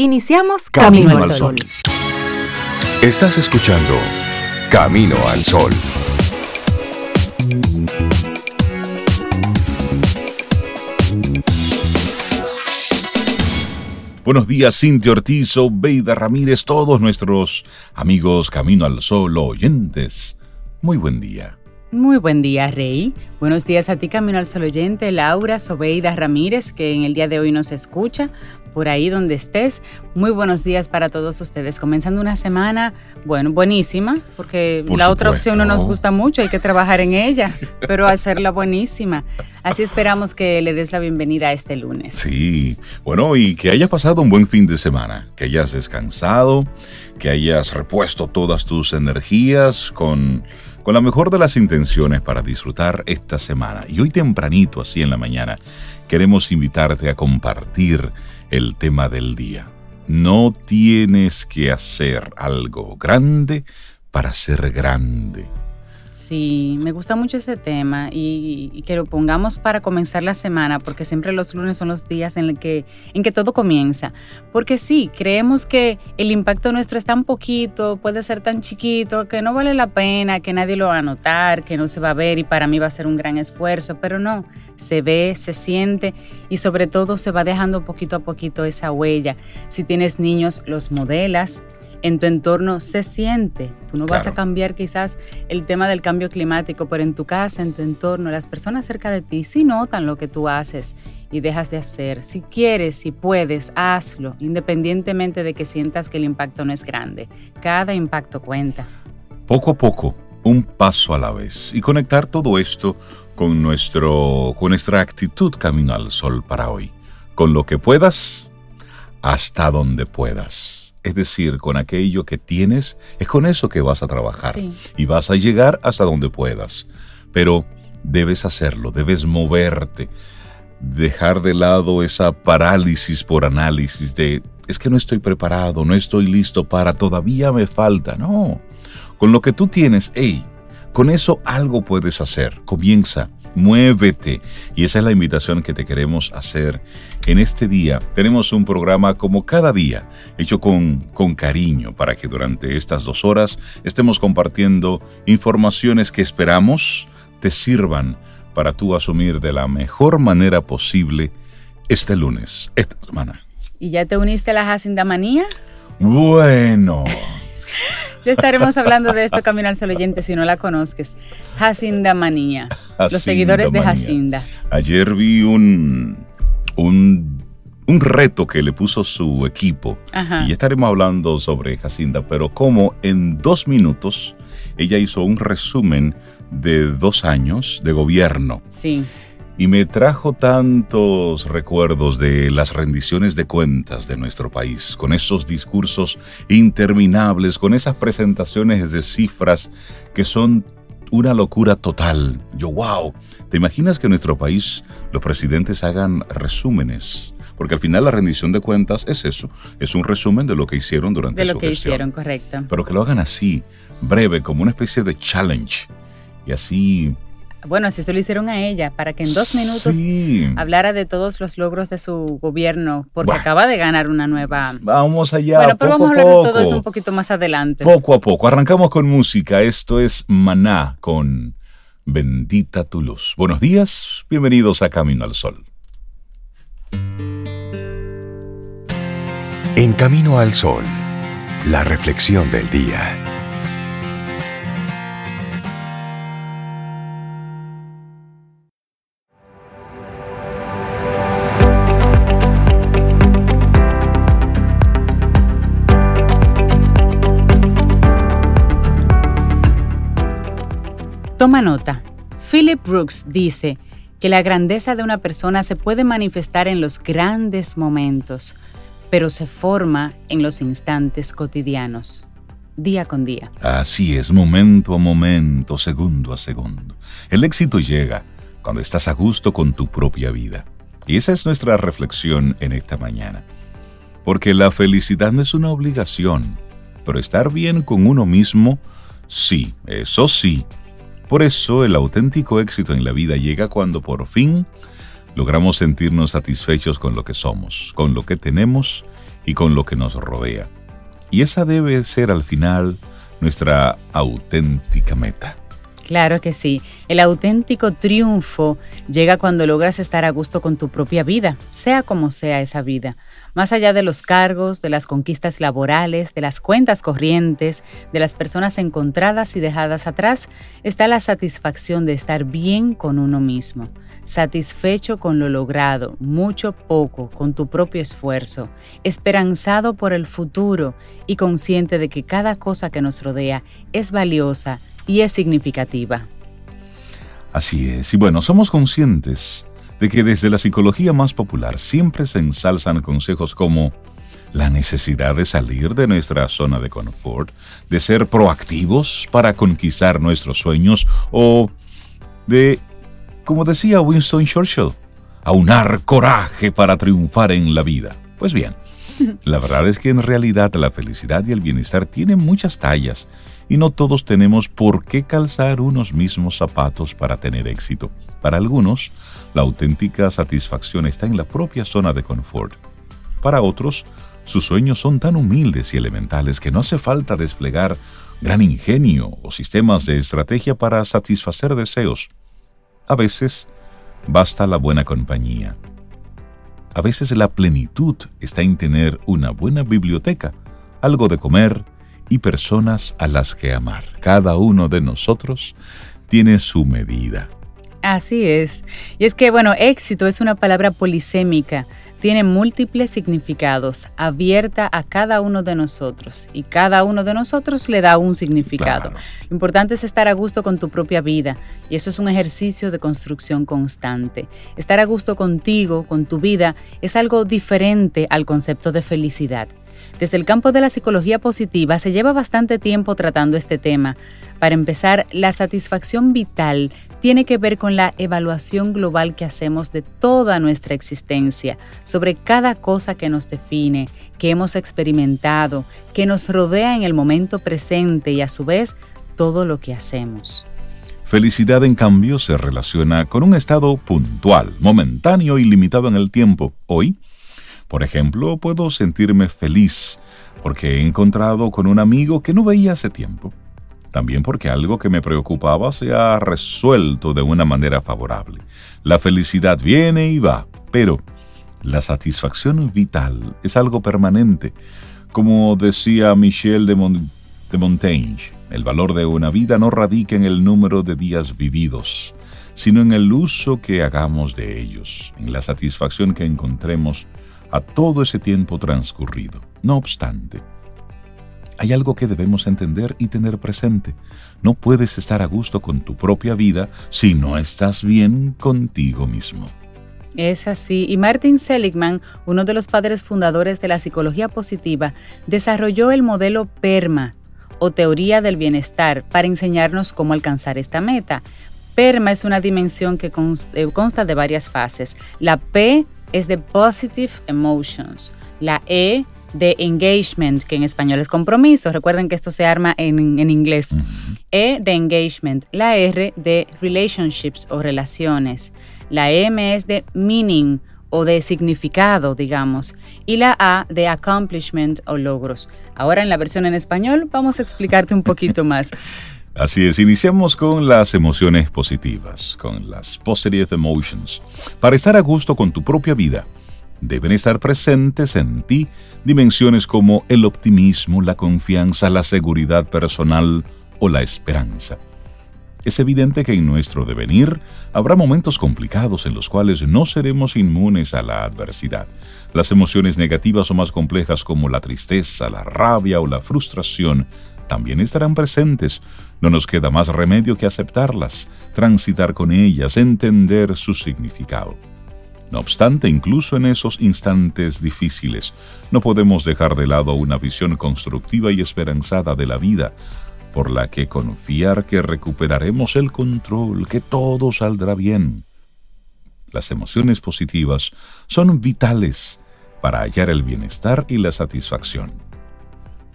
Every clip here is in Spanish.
Iniciamos Camino, al Sol. Estás escuchando Camino al Sol. Buenos días, Cintia Ortiz, Beida Ramírez, todos nuestros amigos Camino al Sol oyentes. Muy buen día. Muy buen día, Rey. Buenos días a ti, Camino al Sol oyente, Laura Sobeida Ramírez, que en el día de hoy nos escucha por ahí donde estés. Muy buenos días para todos ustedes. Comenzando una semana, bueno, buenísima, porque la otra opción no nos gusta mucho, hay que trabajar en ella, pero hacerla buenísima. Así esperamos que le des la bienvenida a este lunes. Sí, bueno, y que hayas pasado un buen fin de semana, que hayas descansado, que hayas repuesto todas tus energías con con la mejor de las intenciones para disfrutar esta semana. Y hoy tempranito, así en la mañana, queremos invitarte a compartir el tema del día. No tienes que hacer algo grande para ser grande. Sí, me gusta mucho ese tema y, que lo pongamos para comenzar la semana, porque siempre los lunes son los días en, el que, en que todo comienza. Porque sí, creemos que el impacto nuestro es tan poquito, puede ser tan chiquito, que no vale la pena, que nadie lo va a notar, que no se va a ver y para mí va a ser un gran esfuerzo, pero no, se ve, se siente y sobre todo se va dejando poquito a poquito esa huella. Si tienes niños, los modelas en tu entorno se siente. Tú no vas a cambiar quizás el tema del cambio climático, pero en tu casa, en tu entorno, las personas cerca de ti sí notan lo que tú haces y dejas de hacer. Si quieres, si puedes, hazlo, independientemente de que sientas que el impacto no es grande. Cada impacto cuenta. Poco a poco, un paso a la vez y conectar todo esto con, nuestro, con nuestra actitud camino al sol para hoy. Con lo que puedas, hasta donde puedas es decir, con aquello que tienes, es con eso que vas a trabajar y vas a llegar hasta donde puedas. Pero debes hacerlo, debes moverte, dejar de lado esa parálisis por análisis de, es que no estoy preparado, no estoy listo para, todavía me falta. No, con lo que tú tienes, hey, con eso algo puedes hacer. Comienza muévete. Y esa es la invitación que te queremos hacer en este día. Tenemos un programa como cada día, hecho con, con cariño, para que durante estas dos horas estemos compartiendo informaciones que esperamos te sirvan para tú asumir de la mejor manera posible este lunes, esta semana. ¿Y ya te uniste a la Jacinda Manía? Bueno. Ya estaremos hablando de esto, Camino al oyente, si no la conozcas. Jacinda Manía. los seguidores de Jacinda. Ayer vi un, un, un, reto que le puso su equipo. Y ya estaremos hablando sobre Jacinda, pero como en dos minutos ella hizo un resumen de dos años de gobierno. Sí y me trajo tantos recuerdos de las rendiciones de cuentas de nuestro país, con esos discursos interminables, con esas presentaciones de cifras que son una locura total. Yo, wow, ¿te imaginas que en nuestro país los presidentes hagan resúmenes? Porque al final la rendición de cuentas es eso, es un resumen de lo que hicieron durante de lo que hicieron, correcto. Pero que lo hagan así, breve, como una especie de challenge. Y así bueno, así se lo hicieron a ella, para que en dos minutos hablara de todos los logros de su gobierno, porque acaba de ganar una nueva. Vamos allá. Bueno, pero vamos a hablar de todo eso un poquito más adelante. Poco a poco. Arrancamos con música. Esto es Maná con Bendita tu luz. Buenos días, bienvenidos a Camino al Sol. En Camino al Sol, la reflexión del día. Toma nota. Philip Brooks dice que la grandeza de una persona se puede manifestar en los grandes momentos, pero se forma en los instantes cotidianos, día con día. Así es, momento a momento, segundo a segundo. El éxito llega cuando estás a gusto con tu propia vida. Y esa es nuestra reflexión en esta mañana. Porque la felicidad no es una obligación, pero estar bien con uno mismo, sí, eso sí, por eso el auténtico éxito en la vida llega cuando por fin logramos sentirnos satisfechos con lo que somos, con lo que tenemos y con lo que nos rodea. Y esa debe ser al final nuestra auténtica meta. Claro que sí. El auténtico triunfo llega cuando logras estar a gusto con tu propia vida, sea como sea esa vida. Más allá de los cargos, de las conquistas laborales, de las cuentas corrientes, de las personas encontradas y dejadas atrás, está la satisfacción de estar bien con uno mismo, satisfecho con lo logrado, mucho poco, con tu propio esfuerzo, esperanzado por el futuro y consciente de que cada cosa que nos rodea es valiosa y es significativa. Así es, y bueno, somos conscientes de que desde la psicología más popular siempre se ensalzan consejos como la necesidad de salir de nuestra zona de confort, de ser proactivos para conquistar nuestros sueños o de, como decía Winston Churchill, aunar coraje para triunfar en la vida. Pues bien, la verdad es que en realidad la felicidad y el bienestar tienen muchas tallas y no todos tenemos por qué calzar unos mismos zapatos para tener éxito. Para algunos, la auténtica satisfacción está en la propia zona de confort. Para otros, sus sueños son tan humildes y elementales que no hace falta desplegar gran ingenio o sistemas de estrategia para satisfacer deseos. A veces, basta la buena compañía. A veces la plenitud está en tener una buena biblioteca, algo de comer, y personas a las que amar. Cada uno de nosotros tiene su medida. Así es. Y es que, bueno, éxito es una palabra polisémica, tiene múltiples significados, abierta a cada uno de nosotros y cada uno de nosotros le da un significado. Lo importante es estar a gusto con tu propia vida y eso es un ejercicio de construcción constante. Estar a gusto contigo, con tu vida, es algo diferente al concepto de felicidad. Desde el campo de la psicología positiva se lleva bastante tiempo tratando este tema. Para empezar, la satisfacción vital tiene que ver con la evaluación global que hacemos de toda nuestra existencia, sobre cada cosa que nos define, que hemos experimentado, que nos rodea en el momento presente y a su vez todo lo que hacemos. Felicidad, en cambio, se relaciona con un estado puntual, momentáneo y limitado en el tiempo. Hoy, por ejemplo, puedo sentirme feliz porque he encontrado con un amigo que no veía hace tiempo. También porque algo que me preocupaba se ha resuelto de una manera favorable. La felicidad viene y va, pero la satisfacción vital es algo permanente. Como decía Michel de, de Montaigne, el valor de una vida no radica en el número de días vividos, sino en el uso que hagamos de ellos, en la satisfacción que encontremos a todo ese tiempo transcurrido. No obstante, hay algo que debemos entender y tener presente. No puedes estar a gusto con tu propia vida si no estás bien contigo mismo. Es así, y Martin Seligman, uno de los padres fundadores de la psicología positiva, desarrolló el modelo PERMA, o teoría del bienestar, para enseñarnos cómo alcanzar esta meta. PERMA es una dimensión que eh, consta de varias fases. La P es de Positive Emotions. La E de engagement, que en español es compromiso. Recuerden que esto se arma en, inglés. E de engagement. La R de relationships o relaciones. La M es de meaning o de significado, digamos. Y la A de accomplishment o logros. Ahora en la versión en español vamos a explicarte un poquito más. Así es, iniciamos con las emociones positivas, con las positive emotions. Para estar a gusto con tu propia vida, deben estar presentes en ti dimensiones como el optimismo, la confianza, la seguridad personal o la esperanza. Es evidente que en nuestro devenir habrá momentos complicados en los cuales no seremos inmunes a la adversidad. Las emociones negativas o más complejas como la tristeza, la rabia o la frustración también estarán presentes. No nos queda más remedio que aceptarlas, transitar con ellas, entender su significado. No obstante, incluso en esos instantes difíciles, no podemos dejar de lado una visión constructiva y esperanzada de la vida, por la que confiar que recuperaremos el control, que todo saldrá bien. Las emociones positivas son vitales para hallar el bienestar y la satisfacción.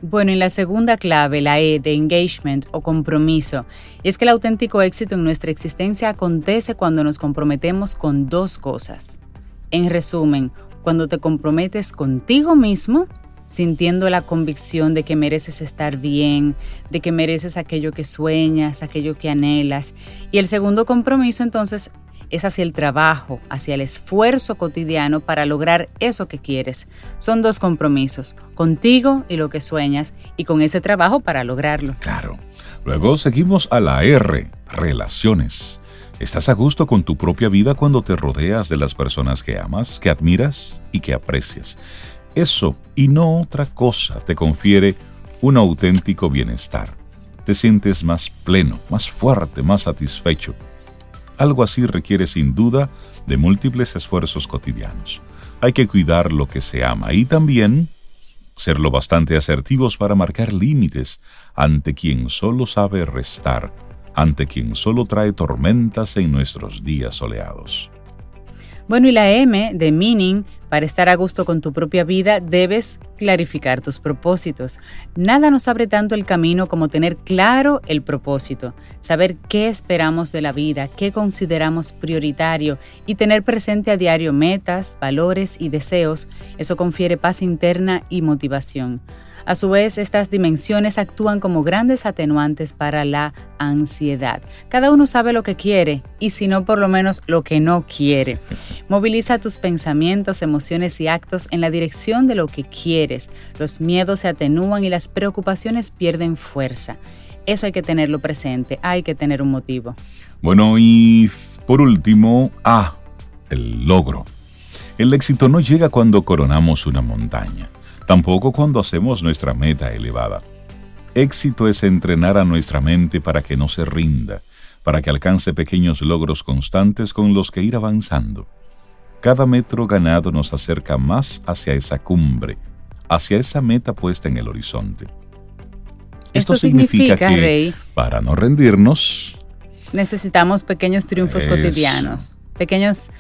Bueno, y la segunda clave, la E de engagement o compromiso, es que el auténtico éxito en nuestra existencia acontece cuando nos comprometemos con dos cosas. En resumen, cuando te comprometes contigo mismo sintiendo la convicción de que mereces estar bien, de que mereces aquello que sueñas, aquello que anhelas. Y el segundo compromiso entonces es hacia el trabajo, hacia el esfuerzo cotidiano para lograr eso que quieres. Son dos compromisos, contigo y lo que sueñas, y con ese trabajo para lograrlo. Claro. Luego seguimos a la R, relaciones. ¿Estás a gusto con tu propia vida cuando te rodeas de las personas que amas, que admiras y que aprecias? Eso y no otra cosa te confiere un auténtico bienestar. Te sientes más pleno, más fuerte, más satisfecho. Algo así requiere sin duda de múltiples esfuerzos cotidianos. Hay que cuidar lo que se ama y también ser lo bastante asertivos para marcar límites ante quien solo sabe restar, ante quien solo trae tormentas en nuestros días soleados. Bueno, y la M de meaning, para estar a gusto con tu propia vida, debes clarificar tus propósitos. Nada nos abre tanto el camino como tener claro el propósito, saber qué esperamos de la vida, qué consideramos prioritario y tener presente a diario metas, valores y deseos. Eso confiere paz interna y motivación. A su vez, estas dimensiones actúan como grandes atenuantes para la ansiedad. Cada uno sabe lo que quiere y si no, por lo menos lo que no quiere. Moviliza tus pensamientos, emociones y actos en la dirección de lo que quieres. Los miedos se atenúan y las preocupaciones pierden fuerza. Eso hay que tenerlo presente, hay que tener un motivo. Bueno, y por último, ah, el logro. El éxito no llega cuando coronamos una montaña tampoco cuando hacemos nuestra meta elevada. Éxito es entrenar a nuestra mente para que no se rinda, para que alcance pequeños logros constantes con los que ir avanzando. Cada metro ganado nos acerca más hacia esa cumbre, hacia esa meta puesta en el horizonte. Esto, significa, que, para no rendirnos, necesitamos pequeños triunfos cotidianos, pequeños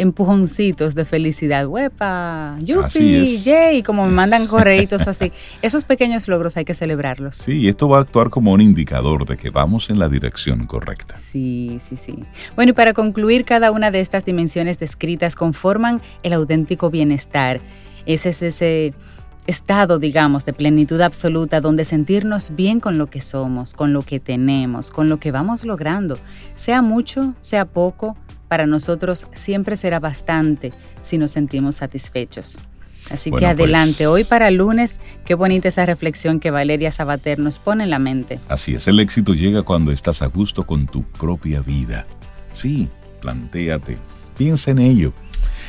empujoncitos de felicidad. ¡Wepa! ¡Yupi! ¡Yay! Como me mandan correitos así. Esos pequeños logros hay que celebrarlos. Sí, esto va a actuar como un indicador de que vamos en la dirección correcta. Sí, sí, sí. Bueno, y para concluir, cada una de estas dimensiones descritas conforman el auténtico bienestar. Ese es ese estado, digamos, de plenitud absoluta donde sentirnos bien con lo que somos, con lo que tenemos, con lo que vamos logrando, sea mucho, sea poco, para nosotros siempre será bastante si nos sentimos satisfechos. Así que pues, adelante, hoy para lunes, qué bonita esa reflexión que Valeria Sabater nos pone en la mente. Así es, el éxito llega cuando estás a gusto con tu propia vida. Sí, plantéate, piensa en ello.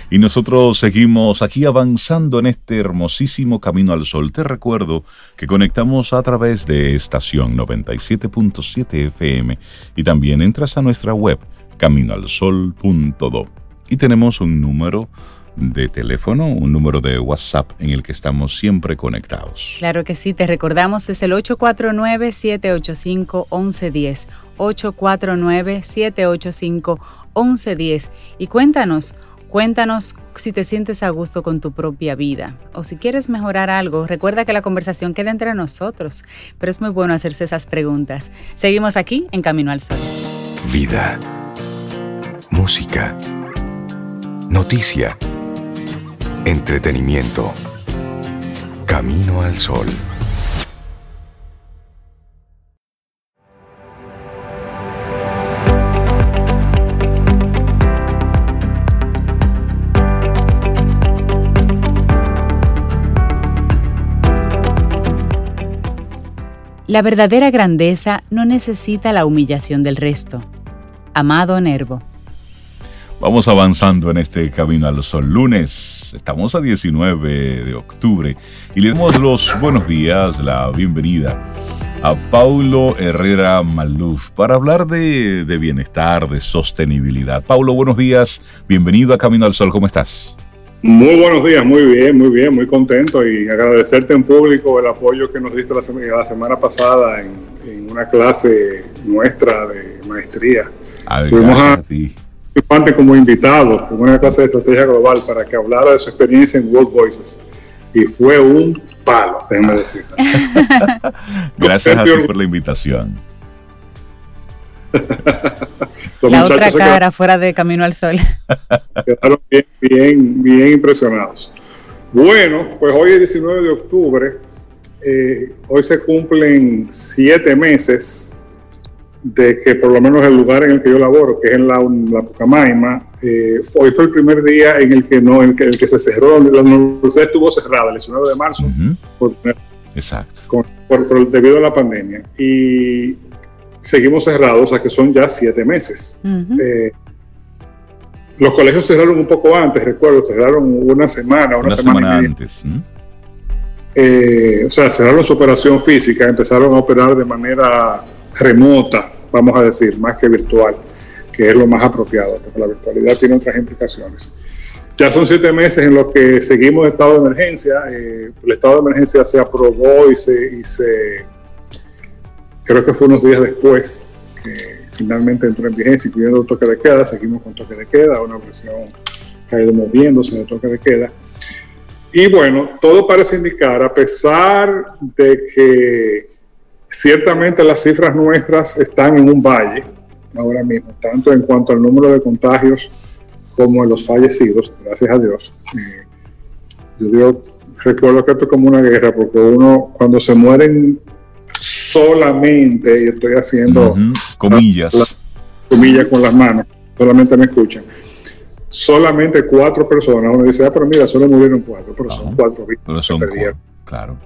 Y nosotros seguimos aquí avanzando en este hermosísimo camino al sol. Te recuerdo que conectamos a través de estación 97.7 FM y también entras a nuestra web caminoalsol.do. Y tenemos un número de teléfono, un número de WhatsApp en el que estamos siempre conectados. Claro que sí, te recordamos, es el 849-785-1110. 849-785-1110. Y cuéntanos, cuéntanos si te sientes a gusto con tu propia vida o si quieres mejorar algo. Recuerda que la conversación queda entre nosotros, pero es muy bueno hacerse esas preguntas. Seguimos aquí en Camino al Sol. Vida música, noticia, entretenimiento. Camino al sol. La verdadera grandeza no necesita la humillación del resto. Amado Nervo. Vamos avanzando en este camino al sol. Lunes, estamos a 19 de octubre y le damos los buenos días, la bienvenida a Paulo Herrera Maluf para hablar de, de, bienestar, de sostenibilidad. Paulo, buenos días, bienvenido a Camino al Sol, ¿cómo estás? Muy buenos días, muy bien, muy bien, muy contento y agradecerte en público el apoyo que nos diste la, semana, pasada en, una clase nuestra de maestría. A a ti como invitado en una clase de estrategia global para que hablara de su experiencia en World Voices. Y fue un palo, déjeme decir. Gracias a ti por la invitación. la otra cara fuera de Camino al Sol. Quedaron bien, bien, bien impresionados. Bueno, pues hoy es 19 de octubre, eh, hoy se cumplen siete meses de que por lo menos el lugar en el que yo laboro, que es en la, la Pucamaima, eh, hoy fue el primer día en el que no, en el que, se cerró, la universidad estuvo cerrada el 19 de marzo, por, Exacto. debido a la pandemia. Y seguimos cerrados, o sea que son ya siete meses. Eh, los colegios cerraron un poco antes, recuerdo, cerraron una semana, una, semana, antes. Eh, o sea, cerraron su operación física, empezaron a operar de manera remota, vamos a decir, más que virtual, que es lo más apropiado, porque la virtualidad tiene otras implicaciones. Ya son siete meses en los que seguimos estado de emergencia. Eh, el estado de emergencia se aprobó y se, y se, creo que fue unos días después que finalmente entró en vigencia, incluyendo el toque de queda. Seguimos con toque de queda, una presión que ha ido moviéndose en el toque de queda. Y bueno, todo parece indicar, a pesar de que ciertamente las cifras nuestras están en un valle ahora mismo, tanto en cuanto al número de contagios como en los fallecidos, gracias a Dios. Eh, yo digo, recuerdo que esto es como una guerra, porque uno cuando se mueren solamente, y estoy haciendo comillas, comillas con las manos, solamente me escuchan, solamente cuatro personas, uno dice, ah, pero mira, solo murieron cuatro, pero son cuatro víctimas. claro.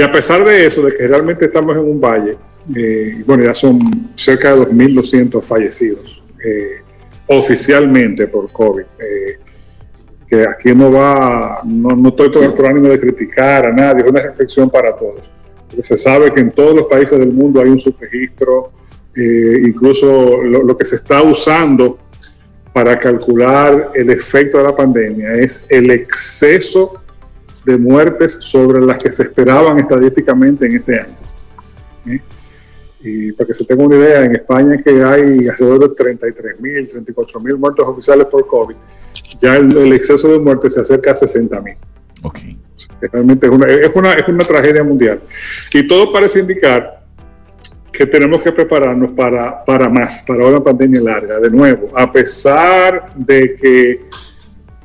Y a pesar de eso, de que realmente estamos en un valle, eh, bueno, ya son cerca de 2.200 fallecidos eh, oficialmente por COVID. Eh, que aquí no va, no, no estoy por, el ánimo de criticar a nadie, es una reflexión para todos. Porque se sabe que en todos los países del mundo hay un subregistro, incluso lo, lo que se está usando para calcular el efecto de la pandemia es el exceso de muertes sobre las que se esperaban estadísticamente en este año. ¿Eh? Y para que se tenga una idea, en España que hay alrededor de 33 mil, 34 mil muertos oficiales por COVID, ya el, exceso de muertes se acerca a 60 mil. Okay. Realmente es una, es, una, es una tragedia mundial. Y todo parece indicar que tenemos que prepararnos para, para más, para una pandemia larga. De nuevo, a pesar de que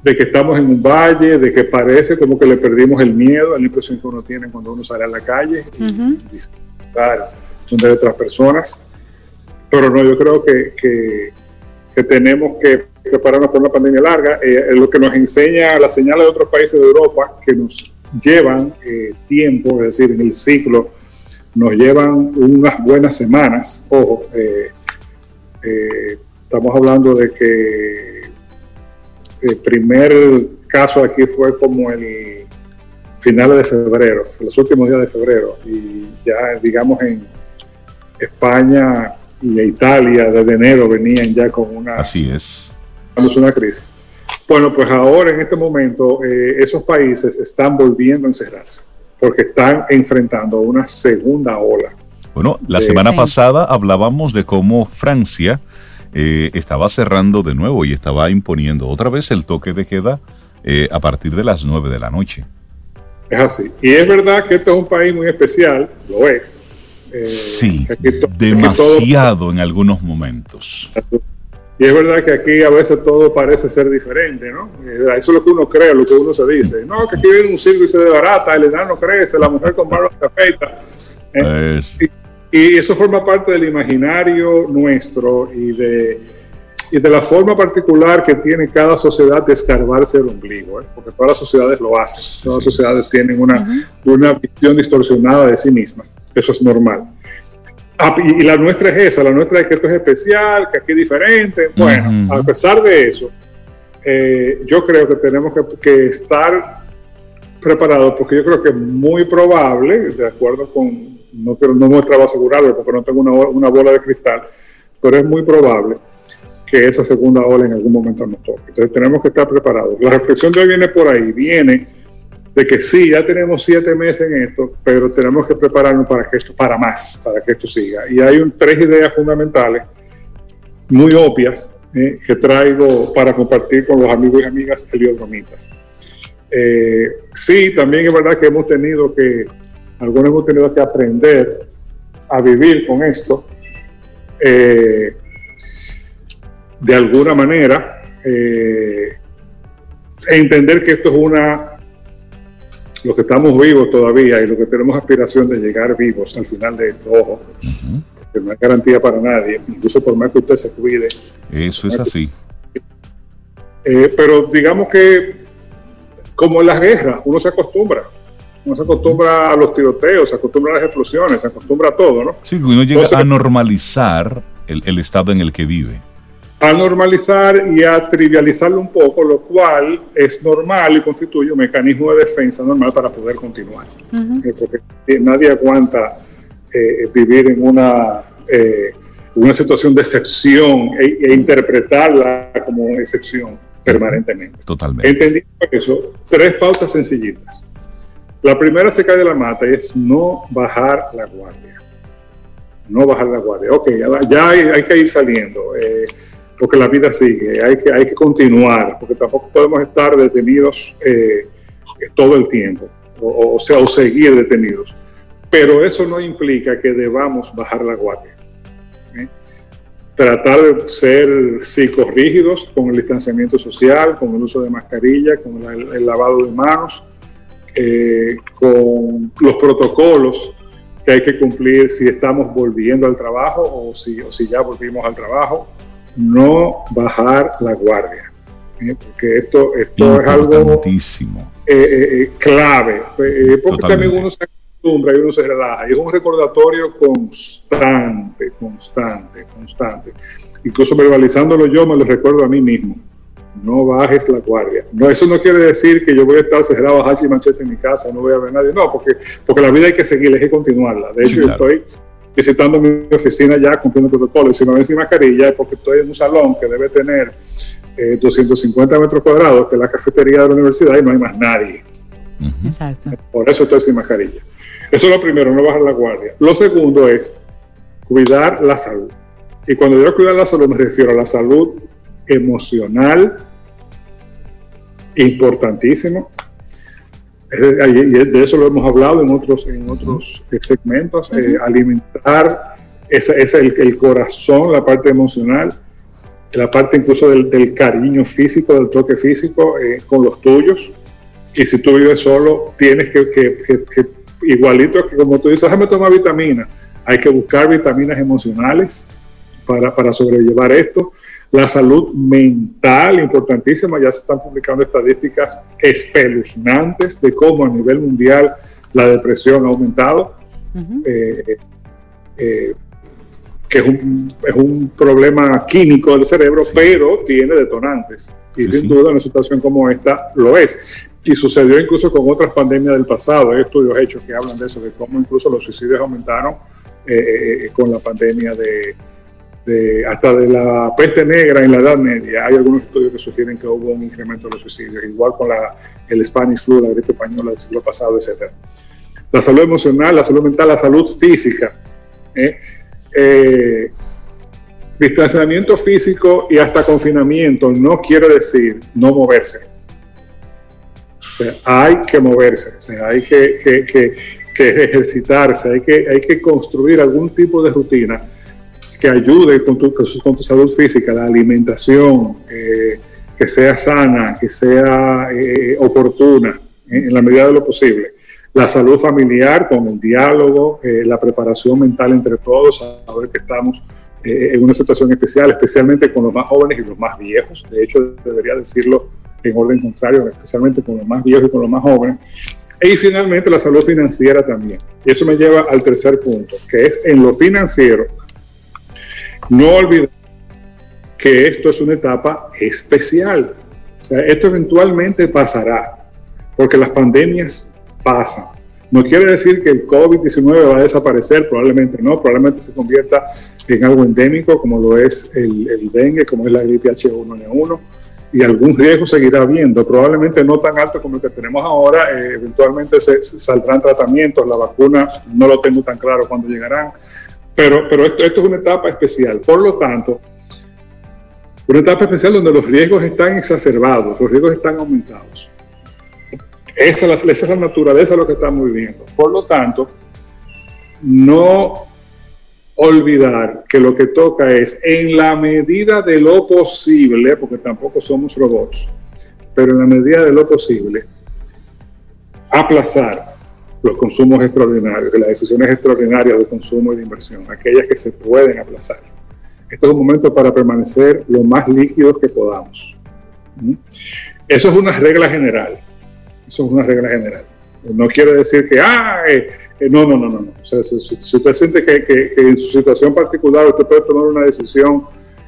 de que estamos en un valle, de que parece como que le perdimos el miedo, a la impresión que uno tiene cuando uno sale a la calle y visitar donde hay otras personas. Pero no, yo creo que, que, tenemos que prepararnos para una pandemia larga. Eh, lo que nos enseña las señales de otros países de Europa que nos llevan eh, tiempo, es decir, en el ciclo, nos llevan unas buenas semanas. Ojo, eh, estamos hablando de que el primer caso aquí fue como el finales de febrero, los últimos días de febrero, y ya digamos en España y Italia desde enero venían ya con una, Así es. una crisis. Bueno, pues ahora en este momento eh, esos países están volviendo a encerrarse porque están enfrentando una segunda ola. Bueno, la semana pasada hablábamos de cómo Francia eh, estaba cerrando de nuevo y estaba imponiendo otra vez el toque de queda eh, a partir de las 9 de la noche. Es así. Y es verdad que este es un país muy especial, lo es. Eh, sí, demasiado en algunos momentos. Y es verdad que aquí a veces todo parece ser diferente, ¿no? Eso es lo que uno cree, lo que uno se dice. No, que aquí viene un circo y se desbarata, el enano crece, la mujer con barba se afeita. Y eso forma parte del imaginario nuestro y de, y de la forma particular que tiene cada sociedad de escarbarse el ombligo, ¿eh? porque todas las sociedades lo hacen, todas las sociedades tienen una, una visión distorsionada de sí mismas, eso es normal. Ah, y, la nuestra es esa, la nuestra es que esto es especial, que aquí es diferente. Bueno, a pesar de eso, eh, yo creo que tenemos que, que estar preparados, porque yo creo que es muy probable, de acuerdo con no, no me asegurarlo porque no tengo una, una, bola de cristal, pero es muy probable que esa segunda ola en algún momento nos toque. Entonces tenemos que estar preparados. La reflexión de hoy viene por ahí, viene de que sí, ya tenemos siete meses en esto, pero tenemos que prepararnos para que esto, para más, para que esto siga. Y hay un, tres ideas fundamentales, muy obvias, eh, que traigo para compartir con los amigos y amigas heliodromitas. Eh, sí, también es verdad que hemos tenido que algunos hemos tenido que aprender a vivir con esto eh, de alguna manera. Eh, entender que esto es una, los que estamos vivos todavía y los que tenemos aspiración de llegar vivos al final de esto, ojo, que no hay garantía para nadie, incluso por más que usted se cuide. Eso es así. Eh, pero digamos que, como en las guerras, uno se acostumbra. Uno se acostumbra a los tiroteos, se acostumbra a las explosiones, se acostumbra a todo, ¿no? Sí, uno llega a normalizar el, el estado en el que vive a normalizar y a trivializarlo un poco, lo cual es normal y constituye un mecanismo de defensa normal para poder continuar. Eh, porque nadie aguanta eh, vivir en una, eh, una situación de excepción e, e, interpretarla como excepción permanentemente. Totalmente. Entendiendo eso, tres pautas sencillitas. La primera se cae de la mata y es no bajar la guardia. No bajar la guardia. Ok, ya, hay, que ir saliendo porque la vida sigue, hay que, hay que continuar, porque tampoco podemos estar detenidos eh, todo el tiempo, o, sea, o seguir detenidos. Pero eso no implica que debamos bajar la guardia. ¿eh? Tratar de ser psicorrígidos con el distanciamiento social, con el uso de mascarilla, con el, lavado de manos, eh, con los protocolos que hay que cumplir si estamos volviendo al trabajo o si, o si ya volvimos al trabajo no bajar la guardia, ¿eh? porque esto, esto es algo eh, eh, clave, porque también uno se acostumbra y uno se relaja, y es un recordatorio constante, constante, constante. Incluso verbalizándolo yo me lo recuerdo a mí mismo. No bajes la guardia. No, eso no quiere decir que yo voy a estar cerrado a hachi y machete en mi casa, no voy a ver a nadie. No, porque, porque la vida hay que seguir, hay que continuarla. De hecho, yo estoy visitando mi oficina ya cumpliendo protocolos. Si me ven sin mascarilla es porque estoy en un salón que debe tener 250 eh, metros cuadrados, que es la cafetería de la universidad, y no hay más nadie. Exacto. Por eso estoy sin mascarilla. Eso es lo primero, no bajar la guardia. Lo segundo es cuidar la salud. Y cuando yo cuidar la salud me refiero a la salud emocional, importantísimo, y de eso lo hemos hablado en otros, en otros segmentos, eh, alimentar ese es el, corazón, la parte emocional, la parte incluso del, cariño físico, del toque físico eh, con los tuyos. Y si tú vives solo, tienes que, que, que, igualito que como tú dices, déjame tomar vitamina. Hay que buscar vitaminas emocionales para, para sobrellevar esto la salud mental, importantísima, ya se están publicando estadísticas espeluznantes de cómo a nivel mundial la depresión ha aumentado, eh, eh, que es un, es un, problema químico del cerebro, pero tiene detonantes. Y sin duda una situación como esta lo es. Y sucedió incluso con otras pandemias del pasado. Hay estudios hechos que hablan de eso, de cómo incluso los suicidios aumentaron eh, con la pandemia de, hasta de la peste negra en la Edad Media. Hay algunos estudios que sugieren que hubo un incremento de los suicidios, igual con la, el Spanish flu, la gripe española del siglo pasado, etc. La salud emocional, la salud mental, la salud física. ¿eh? Eh, distanciamiento físico y hasta confinamiento no quiere decir no moverse. Hay que moverse, hay que, que ejercitarse, hay que, hay que construir algún tipo de rutina que ayude con tu, con tu salud física, la alimentación, eh, que sea sana, que sea eh, oportuna en la medida de lo posible. La salud familiar con el diálogo, eh, la preparación mental entre todos, saber que estamos en una situación especial, especialmente con los más jóvenes y los más viejos. De hecho, debería decirlo en orden contrario, especialmente con los más viejos y con los más jóvenes. Y finalmente la salud financiera también. Y eso me lleva al tercer punto, que es en lo financiero no olvidar que esto es una etapa especial. O sea, esto eventualmente pasará, porque las pandemias pasan. No quiere decir que el COVID-19 va a desaparecer, probablemente no, probablemente se convierta en algo endémico como lo es el, dengue, como es la gripe H1N1, y algún riesgo seguirá habiendo, probablemente no tan alto como el que tenemos ahora, eh, eventualmente saldrán tratamientos, la vacuna no lo tengo tan claro cuándo llegarán, pero, pero esto, es una etapa especial. Por lo tanto, una etapa especial donde los riesgos están exacerbados, los riesgos están aumentados. Esa, esa es la naturaleza de lo que estamos viviendo. Por lo tanto, no olvidar que lo que toca es, en la medida de lo posible, porque tampoco somos robots, pero en la medida de lo posible, aplazar los consumos extraordinarios y las decisiones extraordinarias de consumo y de inversión, aquellas que se pueden aplazar. Esto es un momento para permanecer lo más líquidos que podamos. ¿Mm? Eso es una regla general. Eso es una regla general. No quiere decir que, ah, eh, eh, no, no, no, no. O sea, si, usted siente que, en su situación particular usted puede tomar una decisión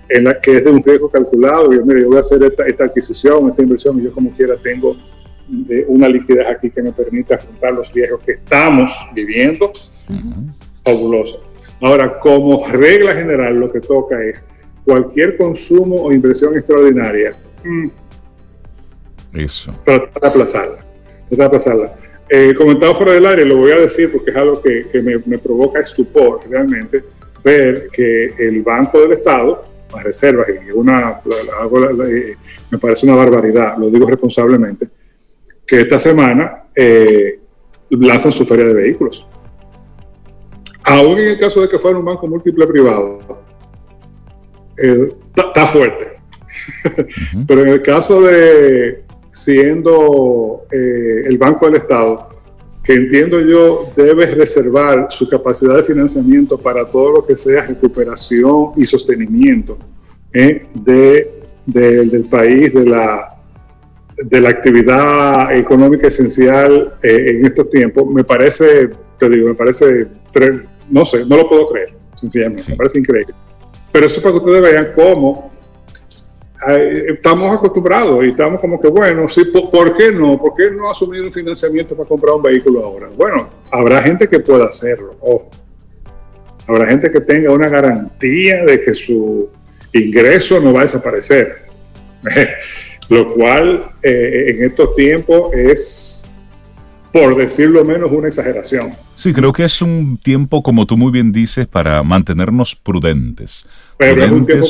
en la que es de un riesgo calculado, y mire, yo voy a hacer esta, adquisición, esta inversión, y yo como quiera tengo eh, una liquidez aquí que me permite afrontar los riesgos que estamos viviendo, fabuloso. Ahora, como regla general, lo que toca es cualquier consumo o inversión extraordinaria, mm, eso. Tratar de aplazarla. Tratar de aplazarla. Eh, comentado fuera del área, lo voy a decir porque es algo que, me, provoca estupor realmente, ver que el Banco del Estado, las reservas, y una, eh, me parece una barbaridad, lo digo responsablemente, que esta semana eh, lanzan su feria de vehículos. Aún en el caso de que fuera un banco múltiple privado, está fuerte. Pero en el caso de, siendo eh, el Banco del Estado, que entiendo yo debe reservar su capacidad de financiamiento para todo lo que sea recuperación y sostenimiento eh, de, del país, de la, de la actividad económica esencial eh, en estos tiempos, me parece, te digo, me parece, no sé, no lo puedo creer, sencillamente, me parece increíble. Pero eso es para que ustedes vean cómo estamos acostumbrados y estamos como que, bueno, sí, ¿por, qué no? ¿Por qué no asumir un financiamiento para comprar un vehículo ahora? Bueno, habrá gente que pueda hacerlo, ojo. Habrá gente que tenga una garantía de que su ingreso no va a desaparecer. Lo cual eh, en estos tiempos es, por decirlo menos, una exageración. Sí, creo que es un tiempo, como tú muy bien dices, para mantenernos prudentes. Pero es un tiempo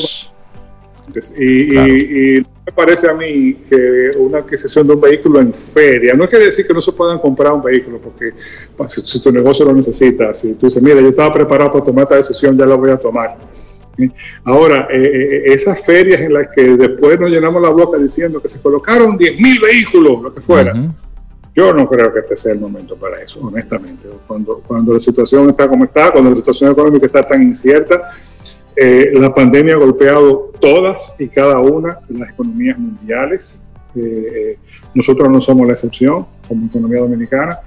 y, me parece a mí que una adquisición de un vehículo en feria, no quiere decir que no se puedan comprar un vehículo, porque pues, si, tu negocio lo necesita, si tú dices, mira, yo estaba preparado para tomar esta decisión, ya la voy a tomar. Ahora, eh, eh, esas ferias en las que después nos llenamos la boca diciendo que se colocaron 10.000 vehículos, lo que fuera, yo no creo que este sea el momento para eso, honestamente. Cuando, cuando la situación está como está, cuando la situación económica está tan incierta, eh, la pandemia ha golpeado todas y cada una de las economías mundiales. Eh, eh, nosotros no somos la excepción como economía dominicana.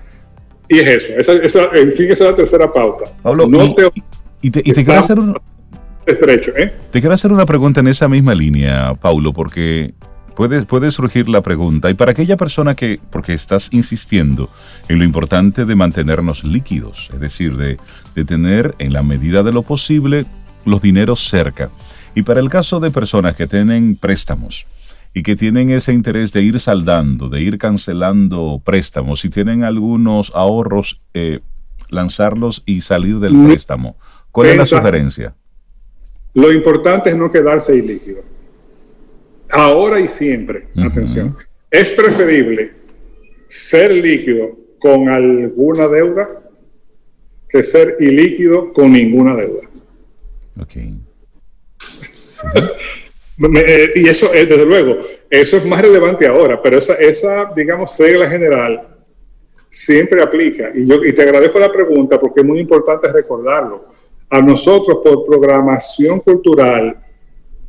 Y es eso. Esa, esa, en fin, esa es la tercera pauta. Pablo, y, te, quiero hacer un, estrecho, Te quiero hacer una pregunta en esa misma línea, Paulo, porque puede, puede surgir la pregunta. Y para aquella persona que, porque estás insistiendo en lo importante de mantenernos líquidos, es decir, de, de tener en la medida de lo posible los dineros cerca. Y para el caso de personas que tienen préstamos y que tienen ese interés de ir saldando, de ir cancelando préstamos, si tienen algunos ahorros, eh, lanzarlos y salir del préstamo. ¿Cuál es la sugerencia? Lo importante es no quedarse ilíquido. Ahora y siempre, atención, es preferible ser líquido con alguna deuda que ser ilíquido con ninguna deuda. Ok. Eh, y eso, es, desde luego, eso es más relevante ahora, pero esa, esa, digamos, regla general siempre aplica. Y, yo, y te agradezco la pregunta porque es muy importante recordarlo. A nosotros, por programación cultural,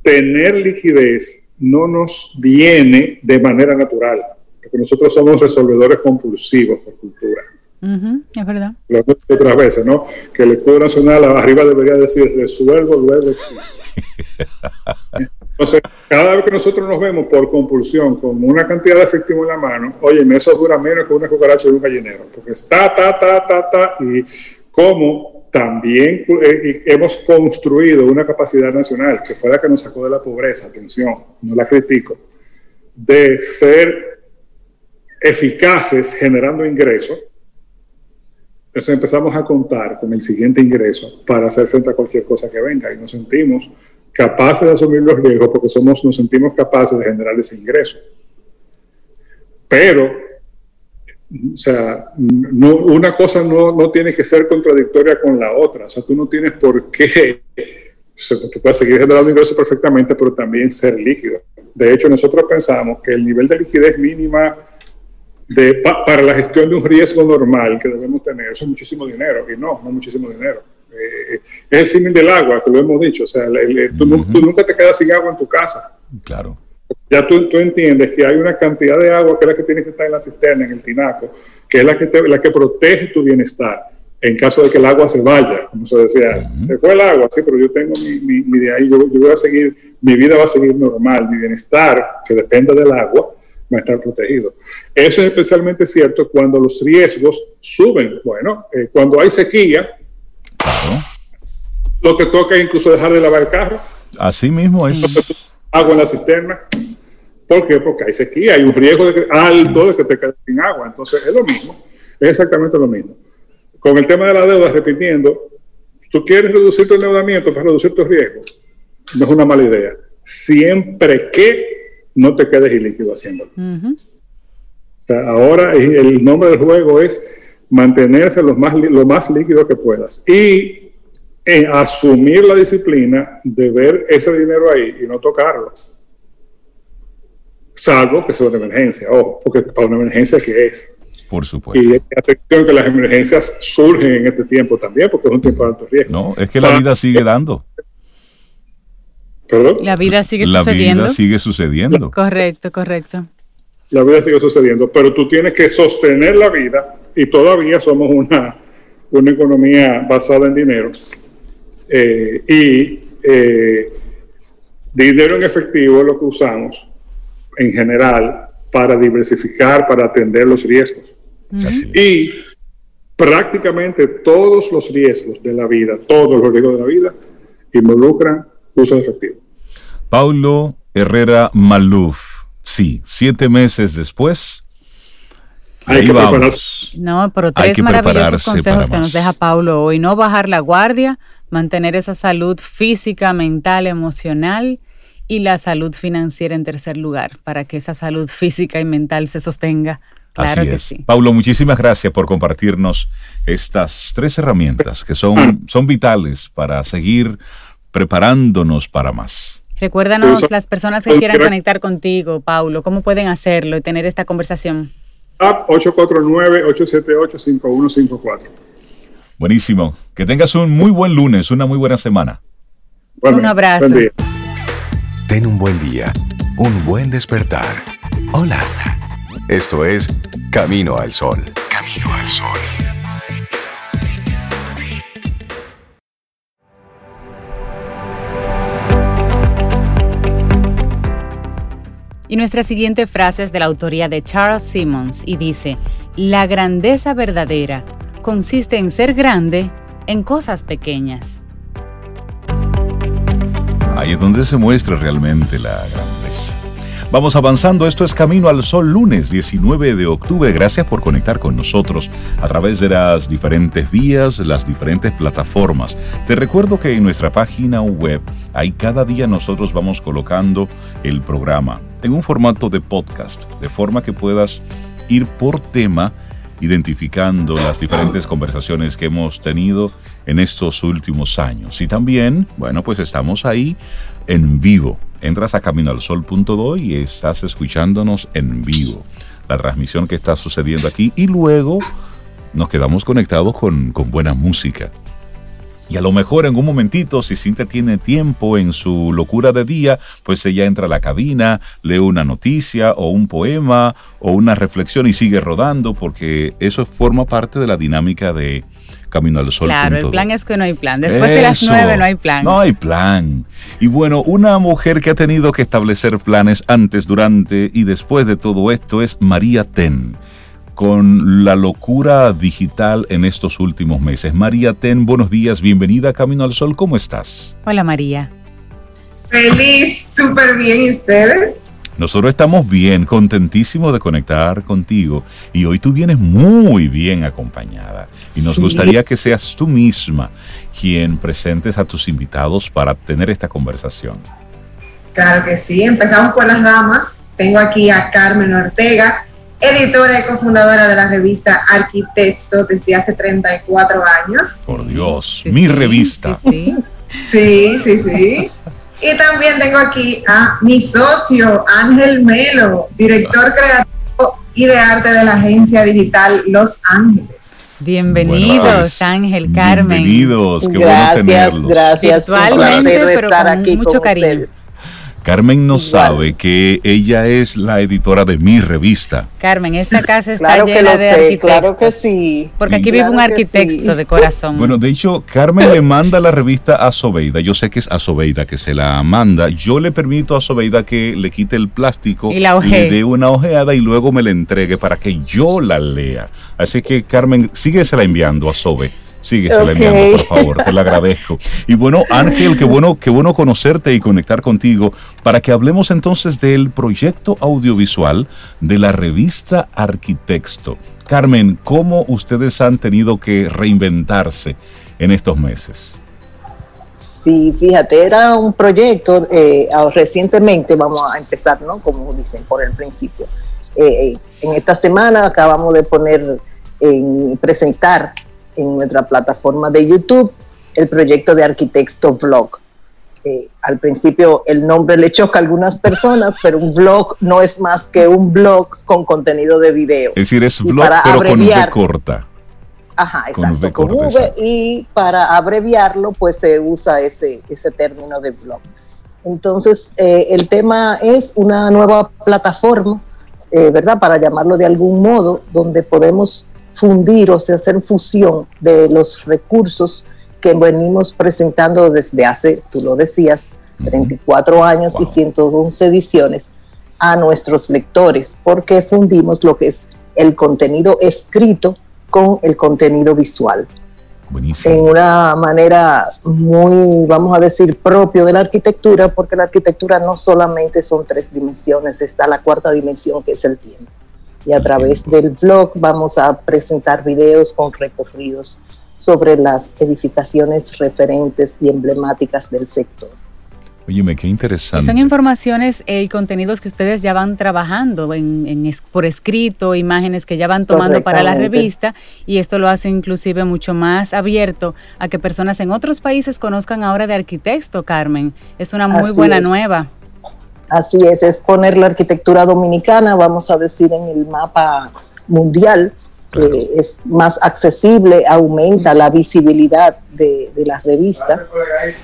tener liquidez no nos viene de manera natural, porque nosotros somos resolvedores compulsivos por cultura es verdad. Lo otras veces, ¿no? Que el escudo nacional arriba debería decir resuelvo, luego existo. Entonces, cada vez que nosotros nos vemos por compulsión con una cantidad de efectivo en la mano, oye, eso dura menos que una cucaracha de un gallinero, porque está, ta, ta, ta, ta, y como también eh, hemos construido una capacidad nacional, que fue la que nos sacó de la pobreza, atención, no la critico, de ser eficaces generando ingresos, entonces empezamos a contar con el siguiente ingreso para hacer frente a cualquier cosa que venga y nos sentimos capaces de asumir los riesgos porque somos, nos sentimos capaces de generar ese ingreso. Pero, o sea, no, una cosa no, no tiene que ser contradictoria con la otra. O sea, tú no tienes por qué tú puedes seguir generando ingresos perfectamente, pero también ser líquido. De hecho, nosotros pensamos que el nivel de liquidez mínima de, para la gestión de un riesgo normal que debemos tener, eso es muchísimo dinero, y no, no muchísimo dinero. Eh, es el símil del agua, que lo hemos dicho, o sea, tú, nunca te quedas sin agua en tu casa. Claro. Ya tú, tú, entiendes que hay una cantidad de agua que es la que tiene que estar en la cisterna, en el tinaco, que es la que, la que protege tu bienestar en caso de que el agua se vaya, como se decía, se fue el agua, sí, pero yo tengo mi, mi, de ahí, yo, yo, voy a seguir, mi vida va a seguir normal, mi bienestar, que depende del agua, va a estar protegido. Eso es especialmente cierto cuando los riesgos suben. Bueno, eh, cuando hay sequía, lo que toca es incluso dejar de lavar el carro. Así mismo es. Agua en la cisterna. ¿Por qué? Porque hay sequía, hay un riesgo de alto de que te quedes sin agua. Entonces es lo mismo, es exactamente lo mismo. Con el tema de la deuda, repitiendo, tú quieres reducir tu endeudamiento para reducir tus riesgos. No es una mala idea. Siempre que no te quedes ilíquido haciéndolo. ahora el nombre del juego es mantenerse lo más, lo más líquido que puedas y eh, asumir la disciplina de ver ese dinero ahí y no tocarlo. Salvo que sea una emergencia, ojo, porque para una emergencia que es. Por supuesto. Y atención que las emergencias surgen en este tiempo también, porque es un tiempo de alto riesgo. No, es que la vida sigue dando. La vida sigue sucediendo. La vida sigue sucediendo. Correcto, correcto. La vida sigue sucediendo, pero tú tienes que sostener la vida y todavía somos una, una economía basada en dinero. Eh, y eh, dinero en efectivo es lo que usamos en general para diversificar, para atender los riesgos. Y prácticamente todos los riesgos de la vida, todos los riesgos de la vida, involucran uso efectivo. Paulo Herrera Maluf, sí, siete meses después. Hay que prepararse. No, pero tres maravillosos consejos que nos deja Paulo hoy. No bajar la guardia, mantener esa salud física, mental, emocional y la salud financiera en tercer lugar, para que esa salud física y mental se sostenga. Claro que sí. Paulo, muchísimas gracias por compartirnos estas tres herramientas que son, son vitales para seguir preparándonos para más. Recuérdanos las personas que quieran conectar contigo, Paulo, ¿cómo pueden hacerlo y tener esta conversación? 849-878-5154. Buenísimo. Que tengas un muy buen lunes, una muy buena semana. un abrazo. Ten un buen día, un buen despertar. Hola. Esto es Camino al Sol. Camino al Sol. Y nuestra siguiente frase es de la autoría de Charles Simmons y dice, la grandeza verdadera consiste en ser grande en cosas pequeñas. Ahí es donde se muestra realmente la grandeza. Vamos avanzando, esto es Camino al Sol, lunes 19 de octubre. Gracias por conectar con nosotros a través de las diferentes vías, las diferentes plataformas. Te recuerdo que en nuestra página web, ahí cada día nosotros vamos colocando el programa en un formato de podcast, de forma que puedas ir por tema identificando las diferentes conversaciones que hemos tenido en estos últimos años. Y también, bueno, pues estamos ahí en vivo. Entras a caminoalsol.do y estás escuchándonos en vivo. La transmisión que está sucediendo aquí y luego nos quedamos conectados con, con buena música. Y a lo mejor en un momentito, si Cintia tiene tiempo en su locura de día, pues ella entra a la cabina, lee una noticia o un poema o una reflexión y sigue rodando, porque eso forma parte de la dinámica de Camino al Sol. Claro, el plan es que no hay plan. Después de las nueve no hay plan. No hay plan. Y bueno, una mujer que ha tenido que establecer planes antes, durante y después de todo esto es María Ten con la locura digital en estos últimos meses. María Ten, buenos días, bienvenida a Camino al Sol, ¿cómo estás? Hola María. Feliz, súper bien, ¿y ustedes? Nosotros estamos bien, contentísimos de conectar contigo y hoy tú vienes muy bien acompañada y nos gustaría que seas tú misma quien presentes a tus invitados para tener esta conversación. Claro que sí, empezamos por las damas. Tengo aquí a Carmen Ortega, editora y cofundadora de la revista Arquitecto desde hace 34 años. Por Dios, mi revista. Sí, sí, sí. Y también tengo aquí a mi socio Ángel Melo, director creativo y de arte de la agencia digital Los Ángeles. Bienvenidos, Ángel, Carmen. Bienvenidos, qué gracias, bueno tenerlos. Gracias, Virtualmente, pero estar con aquí mucho cariño. Ustedes. Carmen no sabe que ella es la editora de mi revista. Carmen, esta casa está claro llena de sé, Claro que sí. Porque aquí vive un arquitecto de corazón. Bueno, de hecho, Carmen le manda la revista a Sobeida. Yo sé que es a Sobeida que se la manda. Yo le permito a Sobeida que le quite el plástico y la le dé una ojeada y luego me la entregue para que yo la lea. Así que, Carmen, síguesela enviando a Sobe. Sigue okay. enviando, por favor, te lo agradezco. Y bueno, Ángel, qué bueno, qué bueno conocerte y conectar contigo para que hablemos entonces del proyecto audiovisual de la revista Arquitecto. Carmen, ¿cómo ustedes han tenido que reinventarse en estos meses? Sí, fíjate, era un proyecto, eh, recientemente vamos a empezar, ¿no? Como dicen por el principio. Eh, en esta semana acabamos de poner, en presentar en nuestra plataforma de YouTube el proyecto de Arquitecto Vlog. Eh, al principio el nombre le choca a algunas personas, pero un vlog no es más que un blog con contenido de video. Es decir, es vlog pero con V corta. Ajá, exacto, con V, y para abreviarlo pues se usa ese, ese término de vlog. Entonces eh, el tema es una nueva plataforma, eh, ¿verdad? Para llamarlo de algún modo, donde podemos fundir o sea, hacer fusión de los recursos que venimos presentando desde hace, tú lo decías, 34 años y 111 ediciones a nuestros lectores, porque fundimos lo que es el contenido escrito con el contenido visual. Buenísimo. En una manera muy, vamos a decir, propio de la arquitectura, porque la arquitectura no solamente son tres dimensiones, está la cuarta dimensión que es el tiempo y a través del blog vamos a presentar videos con recorridos sobre las edificaciones referentes y emblemáticas del sector. Oye, qué interesante. son informaciones y contenidos que ustedes ya van trabajando en, por escrito, imágenes que ya van tomando para la revista y esto lo hace inclusive mucho más abierto a que personas en otros países conozcan ahora de arquitecto, Carmen. Es una muy buena nueva. Así es, es poner la arquitectura dominicana, vamos a decir, en el mapa mundial, que es más accesible, aumenta la visibilidad de, la revista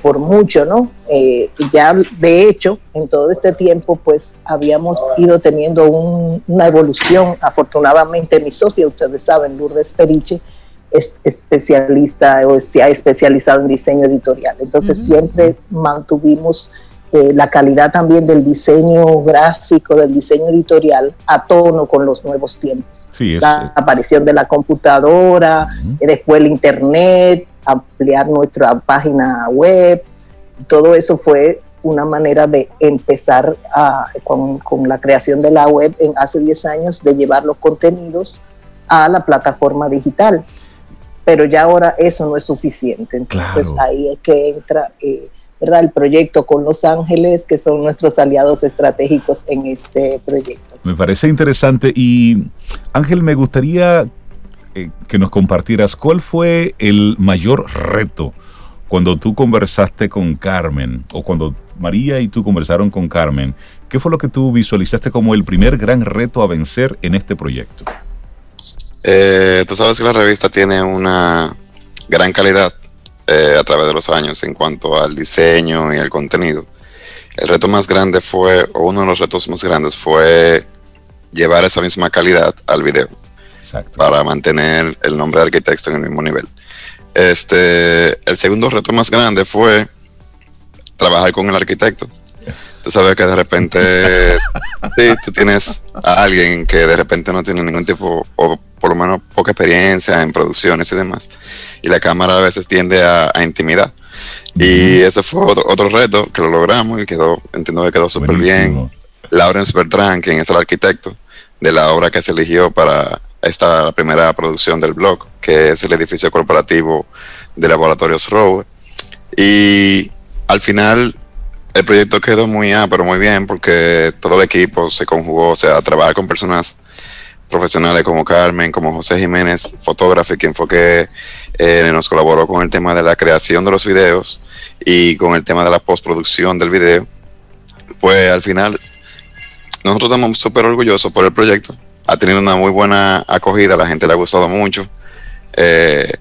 por mucho, ¿no? Eh, y ya de hecho, en todo este tiempo, pues habíamos ido teniendo una evolución. Afortunadamente, mi socia, ustedes saben, Lourdes Periche, es especialista o se ha especializado en diseño editorial. Entonces, siempre mantuvimos eh, la calidad también del diseño gráfico, del diseño editorial a tono con los nuevos tiempos. la aparición de la computadora, después el internet, ampliar nuestra página web, todo eso fue una manera de empezar con, la creación de la web en hace 10 años, de llevar los contenidos a la plataforma digital. Pero ya ahora eso no es suficiente. Entonces ahí es que entra eh, ¿verdad? el proyecto con Los Ángeles, que son nuestros aliados estratégicos en este proyecto. Me parece interesante y Ángel, me gustaría eh, que nos compartieras cuál fue el mayor reto cuando tú conversaste con Carmen o cuando María y tú conversaron con Carmen. ¿Qué fue lo que tú visualizaste como el primer gran reto a vencer en este proyecto? Eh, tú sabes que la revista tiene una gran calidad eh, a través de los años en cuanto al diseño y al contenido. El reto más grande fue, o uno de los retos más grandes fue llevar esa misma calidad al video. Para mantener el nombre de arquitecto en el mismo nivel. Este, el segundo reto más grande fue trabajar con el arquitecto. Tú sabes que de repente sí, tú tienes a alguien que de repente no tiene ningún tipo, o por lo menos poca experiencia en producciones y demás. Y la cámara a veces tiende a, intimidar. Y ese fue otro, reto que lo logramos y quedó, entiendo que quedó súper bien. Lawrence Bertrand, quien es el arquitecto de la obra que se eligió para esta primera producción del blog, que es el edificio corporativo de Laboratorios Rowe. Y al final el proyecto quedó muy, ah, pero muy bien porque todo el equipo se conjugó, o sea, trabajar con personas profesionales como Carmen, como José Jiménez, fotógrafo, quien fue que eh, nos colaboró con el tema de la creación de los videos y con el tema de la postproducción del video, pues al final nosotros estamos súper orgullosos por el proyecto. Ha tenido una muy buena acogida, la gente le ha gustado mucho. Eh,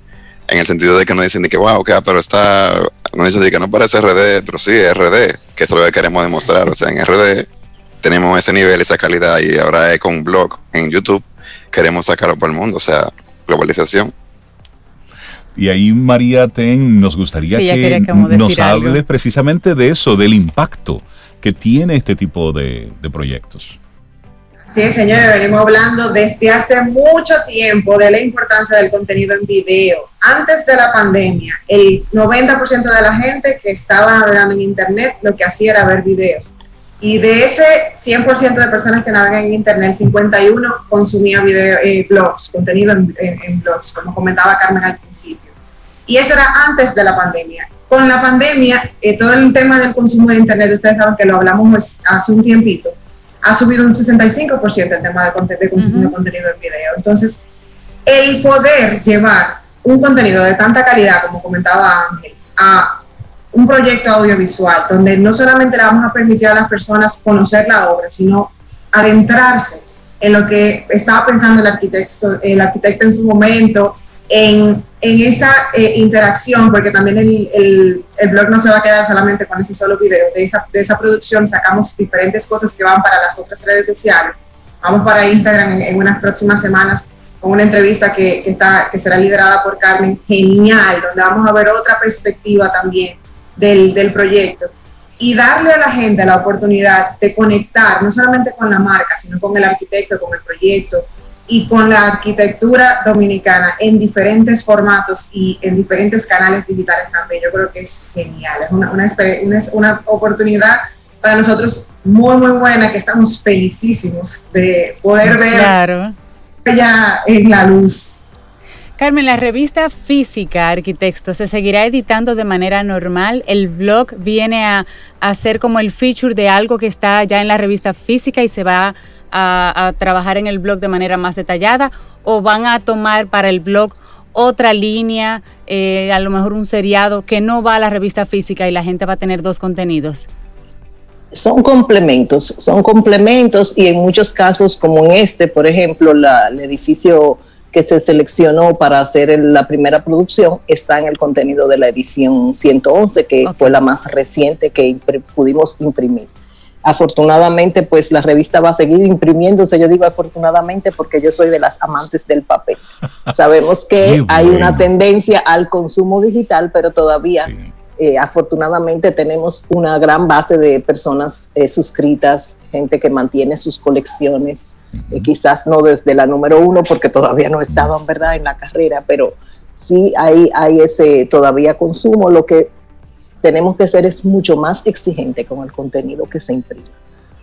en el sentido de que no dicen ni que wow, que, pero está, no dicen que no parece RD, pero sí es RD, que es lo que queremos demostrar. O sea, en RD tenemos ese nivel, esa calidad y ahora es con un blog en YouTube, queremos sacarlo para el mundo, o sea, globalización. Y ahí, María Ten, nos gustaría que, nos hable precisamente de eso, del impacto que tiene este tipo de, proyectos. Sí, señores, venimos hablando desde hace mucho tiempo de la importancia del contenido en video. Antes de la pandemia, el 90% de la gente que estaba navegando en Internet lo que hacía era ver videos. Y de ese 100% de personas que navegan en Internet, 51 consumía video, eh, blogs, contenido en, blogs, como comentaba Carmen al principio. Y eso era antes de la pandemia. Con la pandemia, eh, todo el tema del consumo de Internet, ustedes saben que lo hablamos pues, hace un tiempito, ha subido un 65% el tema de, de consumo de contenido en video. Entonces, el poder llevar un contenido de tanta calidad, como comentaba Ángel, a un proyecto audiovisual donde no solamente le vamos a permitir a las personas conocer la obra, sino adentrarse en lo que estaba pensando el arquitecto, el arquitecto en su momento, en, en esa eh, interacción, porque también el, el, el, blog no se va a quedar solamente con ese solo video. De esa, de esa producción sacamos diferentes cosas que van para las otras redes sociales. Vamos para Instagram en, en unas próximas semanas con una entrevista que, que, está, que será liderada por Carmen, genial, donde vamos a ver otra perspectiva también del, del proyecto y darle a la gente la oportunidad de conectar no solamente con la marca, sino con el arquitecto, con el proyecto y con la arquitectura dominicana en diferentes formatos y en diferentes canales digitales también. Yo creo que es genial, es una, una, una oportunidad para nosotros muy, muy buena, que estamos felicísimos de poder ver claro. ya en la luz Carmen, la revista física Arquitecto se seguirá editando de manera normal. El blog viene a, ser como el feature de algo que está ya en la revista física y se va a, trabajar en el blog de manera más detallada o van a tomar para el blog otra línea, eh, a lo mejor un seriado que no va a la revista física y la gente va a tener dos contenidos. Son complementos, son complementos y en muchos casos como en este, por ejemplo, la, el edificio que se seleccionó para hacer la primera producción está en el contenido de la edición 111, que fue la más reciente que pudimos imprimir. Afortunadamente, pues la revista va a seguir imprimiéndose. Yo digo afortunadamente porque yo soy de las amantes del papel. Sabemos que hay una tendencia al consumo digital, pero todavía eh, afortunadamente tenemos una gran base de personas eh, suscritas, gente que mantiene sus colecciones eh, quizás no desde la número uno porque todavía no estaban, ¿verdad?, en la carrera, pero sí hay, hay ese todavía consumo. Lo que tenemos que hacer es mucho más exigente con el contenido que se imprime.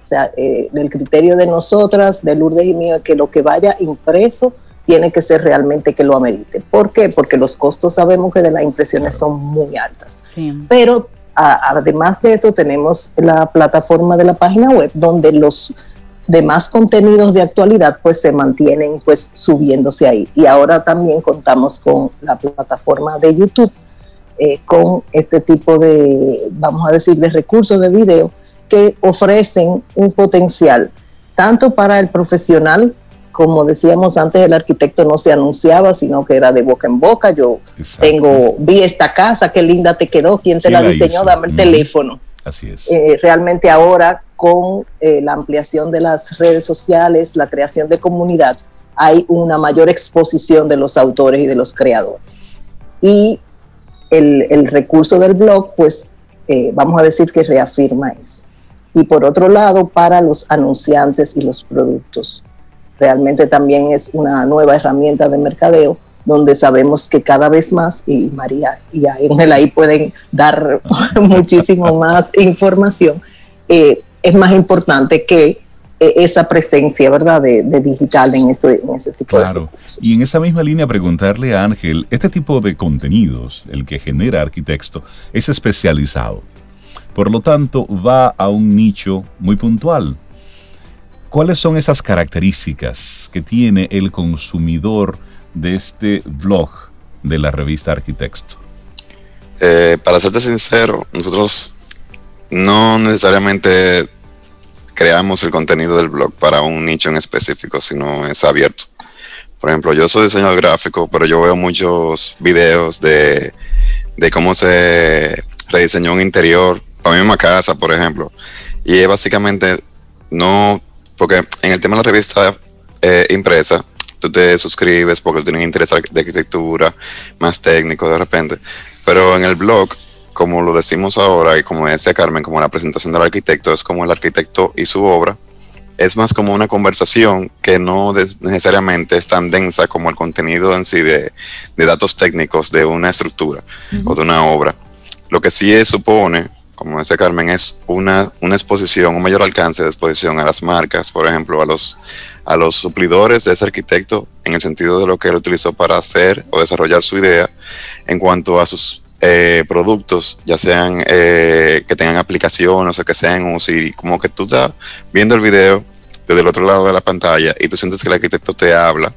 O sea, eh, el criterio de nosotras, de Lourdes y mío, es que lo que vaya impreso tiene que ser realmente que lo amerite. ¿Por qué? Porque los costos sabemos que de las impresiones son muy altas. Pero además de eso tenemos la plataforma de la página web donde los demás contenidos de actualidad pues se mantienen pues subiéndose ahí. Y ahora también contamos con la plataforma de YouTube eh, con este tipo de, vamos a decir, de recursos de video que ofrecen un potencial tanto para el profesional, como decíamos antes, el arquitecto no se anunciaba, sino que era de boca en boca. Yo tengo, vi esta casa, qué linda te quedó, quién te la, diseñó, dame el teléfono. Así es. Eh, realmente ahora con eh, la ampliación de las redes sociales, la creación de comunidad, hay una mayor exposición de los autores y de los creadores. Y el, recurso del blog, pues eh, vamos a decir que reafirma eso. Y por otro lado, para los anunciantes y los productos, realmente también es una nueva herramienta de mercadeo donde sabemos que cada vez más, y María y Ángel ahí pueden dar muchísimo más información, eh, es más importante que eh, esa presencia, ¿verdad?, de, digital en, eso, en ese tipo claro. de Claro. Y en esa misma línea preguntarle a Ángel, este tipo de contenidos, el que genera arquitecto, es especializado. Por lo tanto, va a un nicho muy puntual. ¿Cuáles son esas características que tiene el consumidor de este blog de la revista Arquitecto? Eh, para serte sincero, nosotros no necesariamente creamos el contenido del blog para un nicho en específico, sino es abierto. Por ejemplo, yo soy diseñador gráfico, pero yo veo muchos videos de, cómo se rediseñó un interior para mi misma casa, por ejemplo. Y básicamente no, porque en el tema de la revista eh, impresa, tú te suscribes porque tienes interés de arquitectura, más técnico de repente. Pero en el blog, como lo decimos ahora y como decía Carmen, como la presentación del arquitecto es como el arquitecto y su obra, es más como una conversación que no necesariamente es tan densa como el contenido en sí de, datos técnicos de una estructura o de una obra. Lo que sí supone, como decía Carmen, es una, una exposición, un mayor alcance de exposición a las marcas, por ejemplo, a los, a los suplidores de ese arquitecto en el sentido de lo que él utilizó para hacer o desarrollar su idea en cuanto a sus eh, productos, ya sean eh, que tengan aplicaciones o que sean y como que tú estás viendo el video desde el otro lado de la pantalla y tú sientes que el arquitecto te habla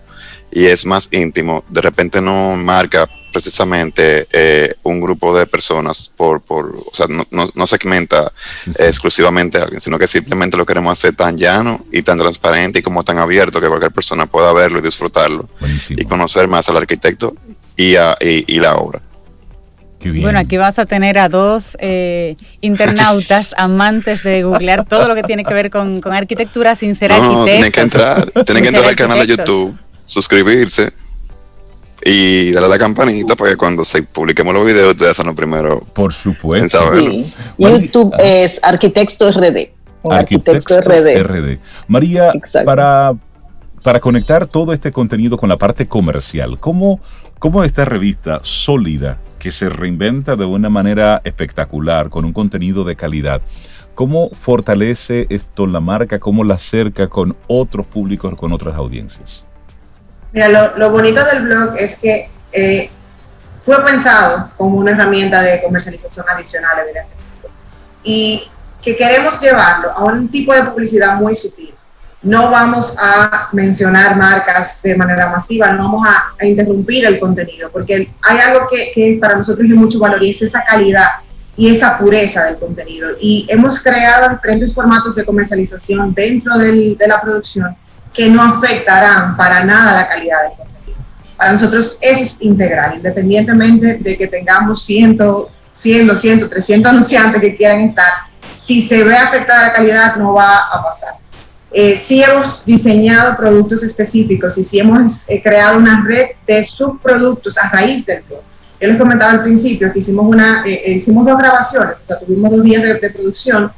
y es más íntimo, de repente no marca precisamente eh, un grupo de personas por, por o sea, no, no, segmenta exclusivamente a alguien, sino que simplemente lo queremos hacer tan llano y tan transparente y como tan abierto que cualquier persona pueda verlo y disfrutarlo y conocer más al arquitecto y, a, y la obra. Bueno, aquí vas a tener a dos eh, internautas amantes de googlear todo lo que tiene que ver con, arquitectura sin ser no, Tienen que entrar, tienen que entrar al canal de YouTube, suscribirse y darle a la campanita para que cuando se publiquemos los videos ustedes son los primeros. Por supuesto. YouTube es Arquitecto RD. Arquitecto, RD. María, para, para conectar todo este contenido con la parte comercial, ¿cómo, cómo esta revista sólida que se reinventa de una manera espectacular, con un contenido de calidad. ¿Cómo fortalece esto la marca? ¿Cómo la acerca con otros públicos, con otras audiencias? Mira, lo, bonito del blog es que eh, fue pensado como una herramienta de comercialización adicional, evidentemente. Y que queremos llevarlo a un tipo de publicidad muy sutil no vamos a mencionar marcas de manera masiva, no vamos a, interrumpir el contenido, porque hay algo que, para nosotros es mucho valor y es esa calidad y esa pureza del contenido. Y hemos creado diferentes formatos de comercialización dentro de la producción que no afectarán para nada la calidad del contenido. Para nosotros eso es integral, independientemente de que tengamos 100, 100 200, 300 anunciantes que quieran estar, si se ve afectada la calidad no va a pasar. Eh, hemos diseñado productos específicos y hemos eh, creado una red de subproductos a raíz del blog. Yo les comentaba al principio que hicimos, una, eh, eh, hicimos dos grabaciones, o sea, tuvimos dos días de, producción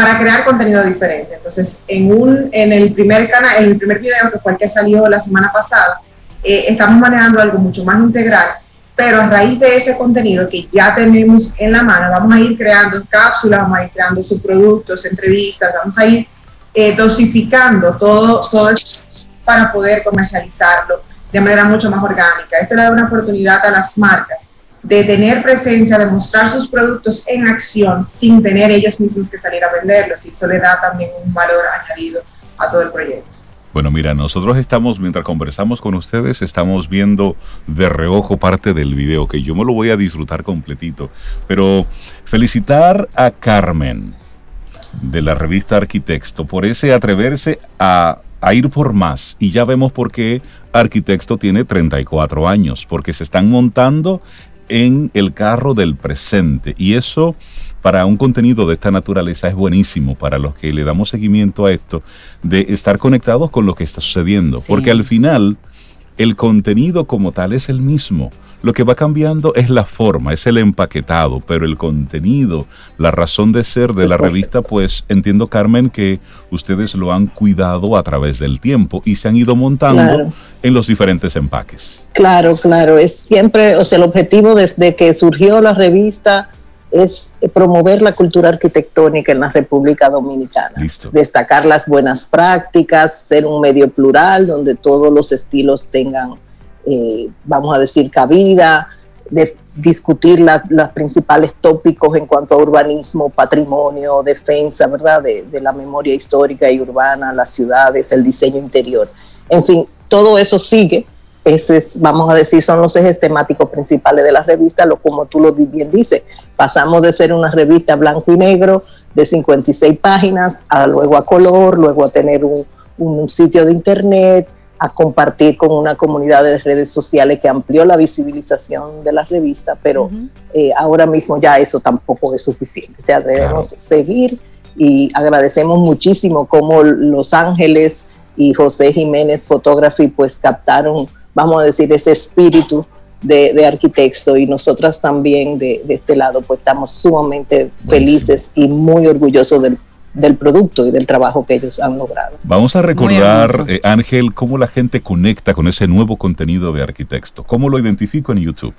para crear contenido diferente. Entonces, en, un, en el primer canal, en el primer video, que fue el que salió la semana pasada, estamos manejando algo mucho más integral, pero a raíz de ese contenido que ya tenemos en la mano, vamos a ir creando cápsulas, vamos a ir creando subproductos, entrevistas, vamos a ir eh, dosificando todo, todo para poder comercializarlo de manera mucho más orgánica. Esto le da una oportunidad a las marcas de tener presencia, de mostrar sus productos en acción sin tener ellos mismos que salir a venderlos y eso le da también un valor añadido a todo el proyecto. Bueno, mira, nosotros estamos, mientras conversamos con ustedes, estamos viendo de reojo parte del video, que yo me lo voy a disfrutar completito. Pero felicitar a Carmen, de la revista Arquitecto por ese atreverse a, ir por más. Y ya vemos por qué Arquitecto tiene 34 años, porque se están montando en el carro del presente. Y eso para un contenido de esta naturaleza es buenísimo para los que le damos seguimiento a esto, de estar conectados con lo que está sucediendo. Porque al final el contenido como tal es el mismo. Lo que va cambiando es la forma, es el empaquetado, pero el contenido, la razón de ser de la revista, pues entiendo, Carmen, que ustedes lo han cuidado a través del tiempo y se han ido montando en los diferentes empaques. Claro, claro, es siempre, o sea, el objetivo desde que surgió la revista es promover la cultura arquitectónica en la República Dominicana. Destacar las buenas prácticas, ser un medio plural donde todos los estilos tengan eh, vamos a decir, cabida, de discutir los principales tópicos en cuanto a urbanismo, patrimonio, defensa, ¿verdad? De, la memoria histórica y urbana, las ciudades, el diseño interior. En fin, todo eso sigue. Ese es, vamos a decir, son los ejes temáticos principales de la revista, lo como tú lo bien dices. Pasamos de ser una revista blanco y negro de 56 páginas a luego a color, luego a tener un, un sitio de internet, a compartir con una comunidad de redes sociales que amplió la visibilización de la revista, pero eh, ahora mismo ya eso tampoco es suficiente. O sea, debemos seguir y agradecemos muchísimo cómo Los Ángeles y José Jiménez Photography pues captaron, vamos a decir, ese espíritu de, de arquitecto y nosotras también de, de, este lado pues estamos sumamente felices y muy orgullosos del del producto y del trabajo que ellos han logrado. Vamos a recordar, eh, Ángel, cómo la gente conecta con ese nuevo contenido de Arquitecto. ¿Cómo lo identifico en YouTube?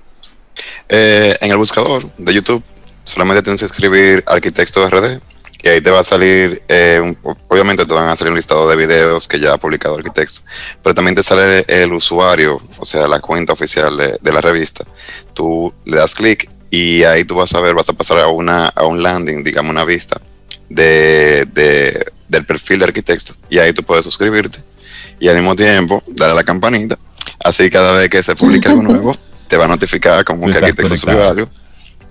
Eh, en el buscador de YouTube solamente tienes que escribir Arquitecto RD y ahí te va a salir, eh, obviamente te van a salir un listado de videos que ya ha publicado Arquitecto, pero también te sale el, usuario, o sea, la cuenta oficial de, de la revista. Tú le das clic y ahí tú vas a ver, vas a pasar a, una, a un landing, digamos una vista, de, del perfil de arquitecto y ahí tú puedes suscribirte y al mismo tiempo darle a la campanita. Así cada vez que se publica algo nuevo, te va a notificar como que arquitecto subió algo.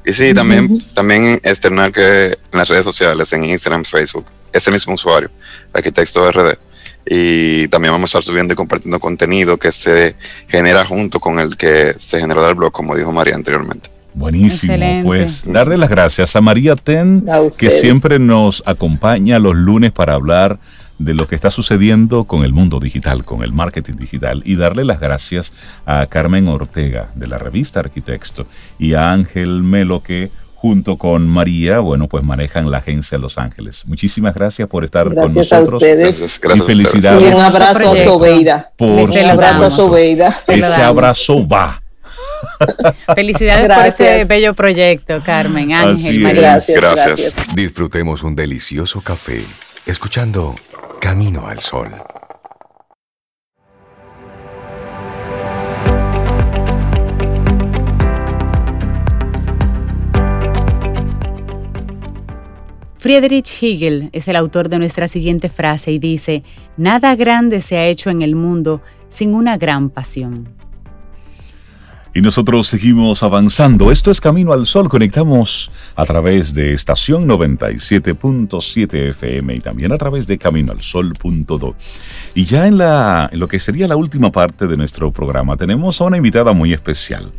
Y sí, también, también externar que en las redes sociales, en Instagram, Facebook, ese mismo usuario, arquitecto RD. Y también vamos a estar subiendo y compartiendo contenido que se genera junto con el que se generó del blog, como dijo María anteriormente. Buenísimo, pues darle las gracias a María Ten, que siempre nos acompaña los lunes para hablar de lo que está sucediendo con el mundo digital, con el marketing digital, y darle las gracias a Carmen Ortega de la revista Arquitecto y a Ángel Melo que junto con María, bueno, pues manejan la agencia Los Ángeles. Muchísimas gracias por estar con nosotros. A ustedes. y felicidades. Y un abrazo a Sobeida. Por un abrazo a Sobeida. Ese abrazo va. Felicidades por ese bello proyecto, Carmen, Ángel, María. Gracias, gracias. Disfrutemos un delicioso café escuchando Camino al Sol. Friedrich Hegel es el autor de nuestra siguiente frase y dice, Nada grande se ha hecho en el mundo sin una gran pasión. Y nosotros seguimos avanzando. Esto es Camino al Sol. Conectamos a través de estación 97.7 FM y también a través de caminoalsol.do. Y ya en, la, en lo que sería la última parte de nuestro programa tenemos a una invitada muy especial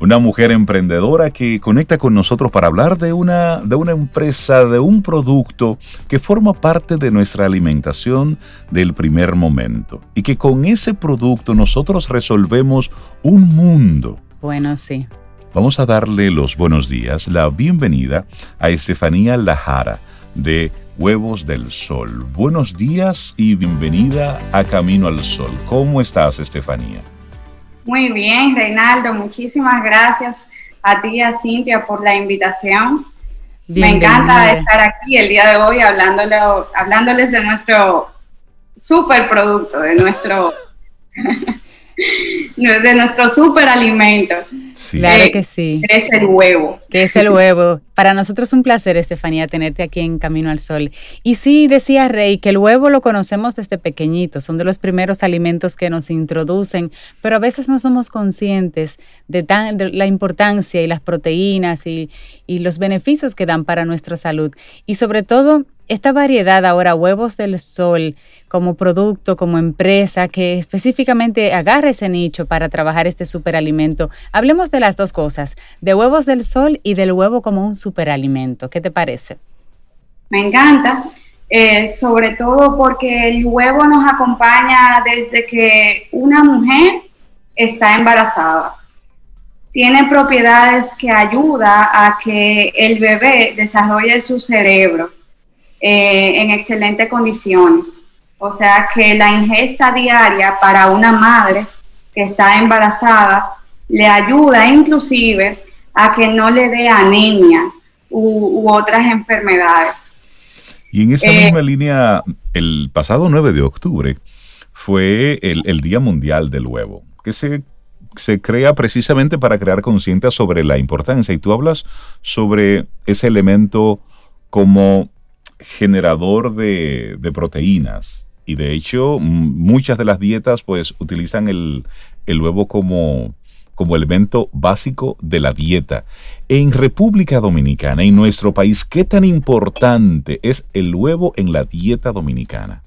una mujer emprendedora que conecta con nosotros para hablar de una, de una empresa, de un producto que forma parte de nuestra alimentación del primer momento y que con ese producto nosotros resolvemos un mundo. Bueno, sí. Vamos a darle los buenos días, la bienvenida a Estefanía Lajara de Huevos del Sol. Buenos días y bienvenida a Camino al Sol. ¿Cómo estás, Estefanía? Muy bien, Reinaldo, muchísimas gracias a ti y a Cintia por la invitación. Me encanta estar aquí el día de hoy hablándoles de nuestro super producto, de nuestro de nuestro superalimento. Claro que sí. es el huevo. Que es el huevo. Para nosotros es un placer, Estefanía, tenerte aquí en Camino al Sol. Y sí, decía Rey, que el huevo lo conocemos desde pequeñito, son de los primeros alimentos que nos introducen, pero a veces no somos conscientes de, tan, la importancia y las proteínas y, y los beneficios que dan para nuestra salud. Y sobre todo, esta variedad ahora, huevos del sol, como producto, como empresa, que específicamente agarra ese nicho para trabajar este superalimento. Hablemos de las dos cosas, de huevos del sol y del huevo como un superalimento. ¿Qué te parece? Me encanta, eh, sobre todo porque el huevo nos acompaña desde que una mujer está embarazada. Tiene propiedades que ayuda a que el bebé desarrolle su cerebro eh, en excelentes condiciones. O sea que la ingesta diaria para una madre que está embarazada le ayuda inclusive a que no le dé anemia u, otras enfermedades. Y en esa eh, misma línea, el pasado 9 de octubre fue el, el, Día Mundial del Huevo, que se se crea precisamente para crear conciencia sobre la importancia. Y tú hablas sobre ese elemento como generador de, proteínas. Y de hecho, muchas de las dietas pues utilizan el, el huevo como, como elemento básico de la dieta. En República Dominicana, en nuestro país, ¿qué tan importante es el huevo en la dieta dominicana?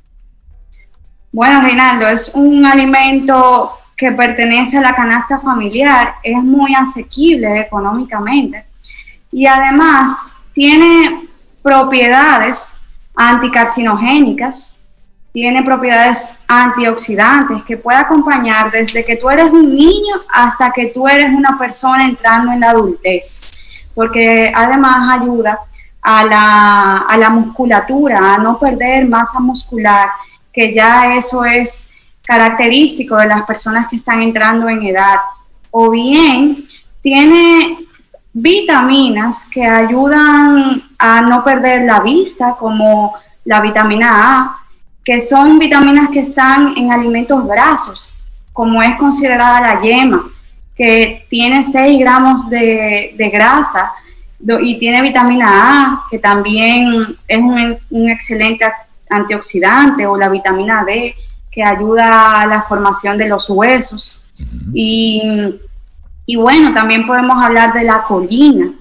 Bueno, Reinaldo, es un alimento que pertenece a la canasta familiar, es muy asequible económicamente y además tiene propiedades anticarcinogénicas, tiene propiedades antioxidantes que puede acompañar desde que tú eres un niño hasta que tú eres una persona entrando en la adultez, porque además ayuda a la, a la musculatura, a no perder masa muscular, que ya eso es característico de las personas que están entrando en edad, o bien tiene vitaminas que ayudan a no perder la vista, como la vitamina A, que son vitaminas que están en alimentos grasos, como es considerada la yema, que tiene 6 gramos de, grasa y tiene vitamina A, que también es un, un excelente antioxidante, o la vitamina D, que ayuda a la formación de los huesos. y, y, bueno, también podemos hablar de la colina.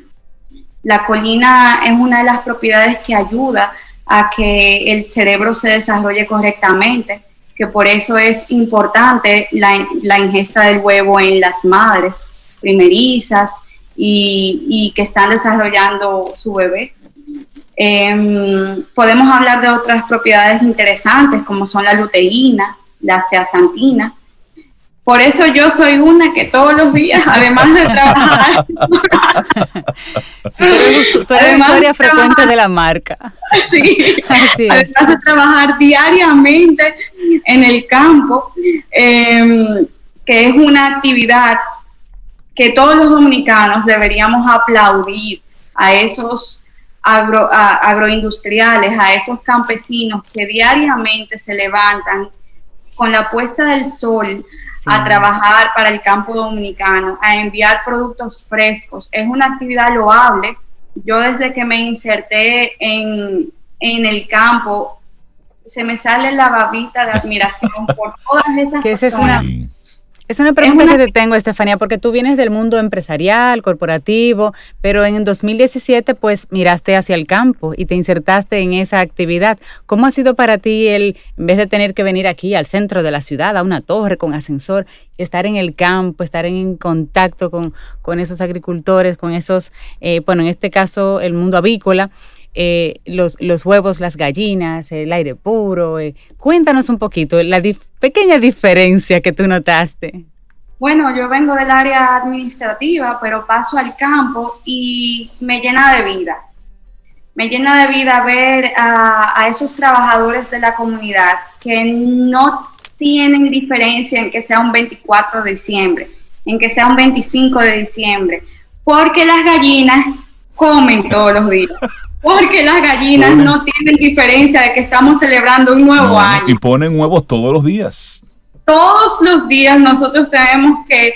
La colina es una de las propiedades que ayuda a que el cerebro se desarrolle correctamente, que por eso es importante la, ingesta del huevo en las madres primerizas y, y que están desarrollando su bebé. Em, podemos hablar de otras propiedades interesantes como son la luteína, la zeaxantina. Por eso yo soy una que todos los días, además de trabajar, sí, tú eres, usuaria frecuente de la marca. Sí, además de trabajar diariamente en el campo, em, que es una actividad que todos los dominicanos deberíamos aplaudir a esos agro, agroindustriales, a esos campesinos que diariamente se levantan con la puesta del sol a trabajar para el campo dominicano, a enviar productos frescos. Es una actividad loable. Yo desde que me inserté en, en el campo, se me sale la babita de admiración por todas esas que personas. Es una pregunta que te tengo, Estefanía, porque tú vienes del mundo empresarial, corporativo, pero en 2017 pues miraste hacia el campo y te insertaste en esa actividad. ¿Cómo ha sido para ti el, en vez de tener que venir aquí al centro de la ciudad, a una torre con ascensor, estar en el campo, estar en contacto con, con esos agricultores, con esos, eh, bueno, en este caso el mundo avícola? Eh, los, los, huevos, las gallinas, el aire puro. Eh. Cuéntanos un poquito la pequeña diferencia que tú notaste. Bueno, yo vengo del área administrativa, pero paso al campo y me llena de vida. Me llena de vida ver a, a esos trabajadores de la comunidad que no tienen diferencia en que sea un 24 de diciembre, en que sea un 25 de diciembre, porque las gallinas comen todos los días. Porque las gallinas no tienen diferencia de que estamos celebrando un nuevo año. Y ponen huevos todos los días. Todos los días nosotros tenemos que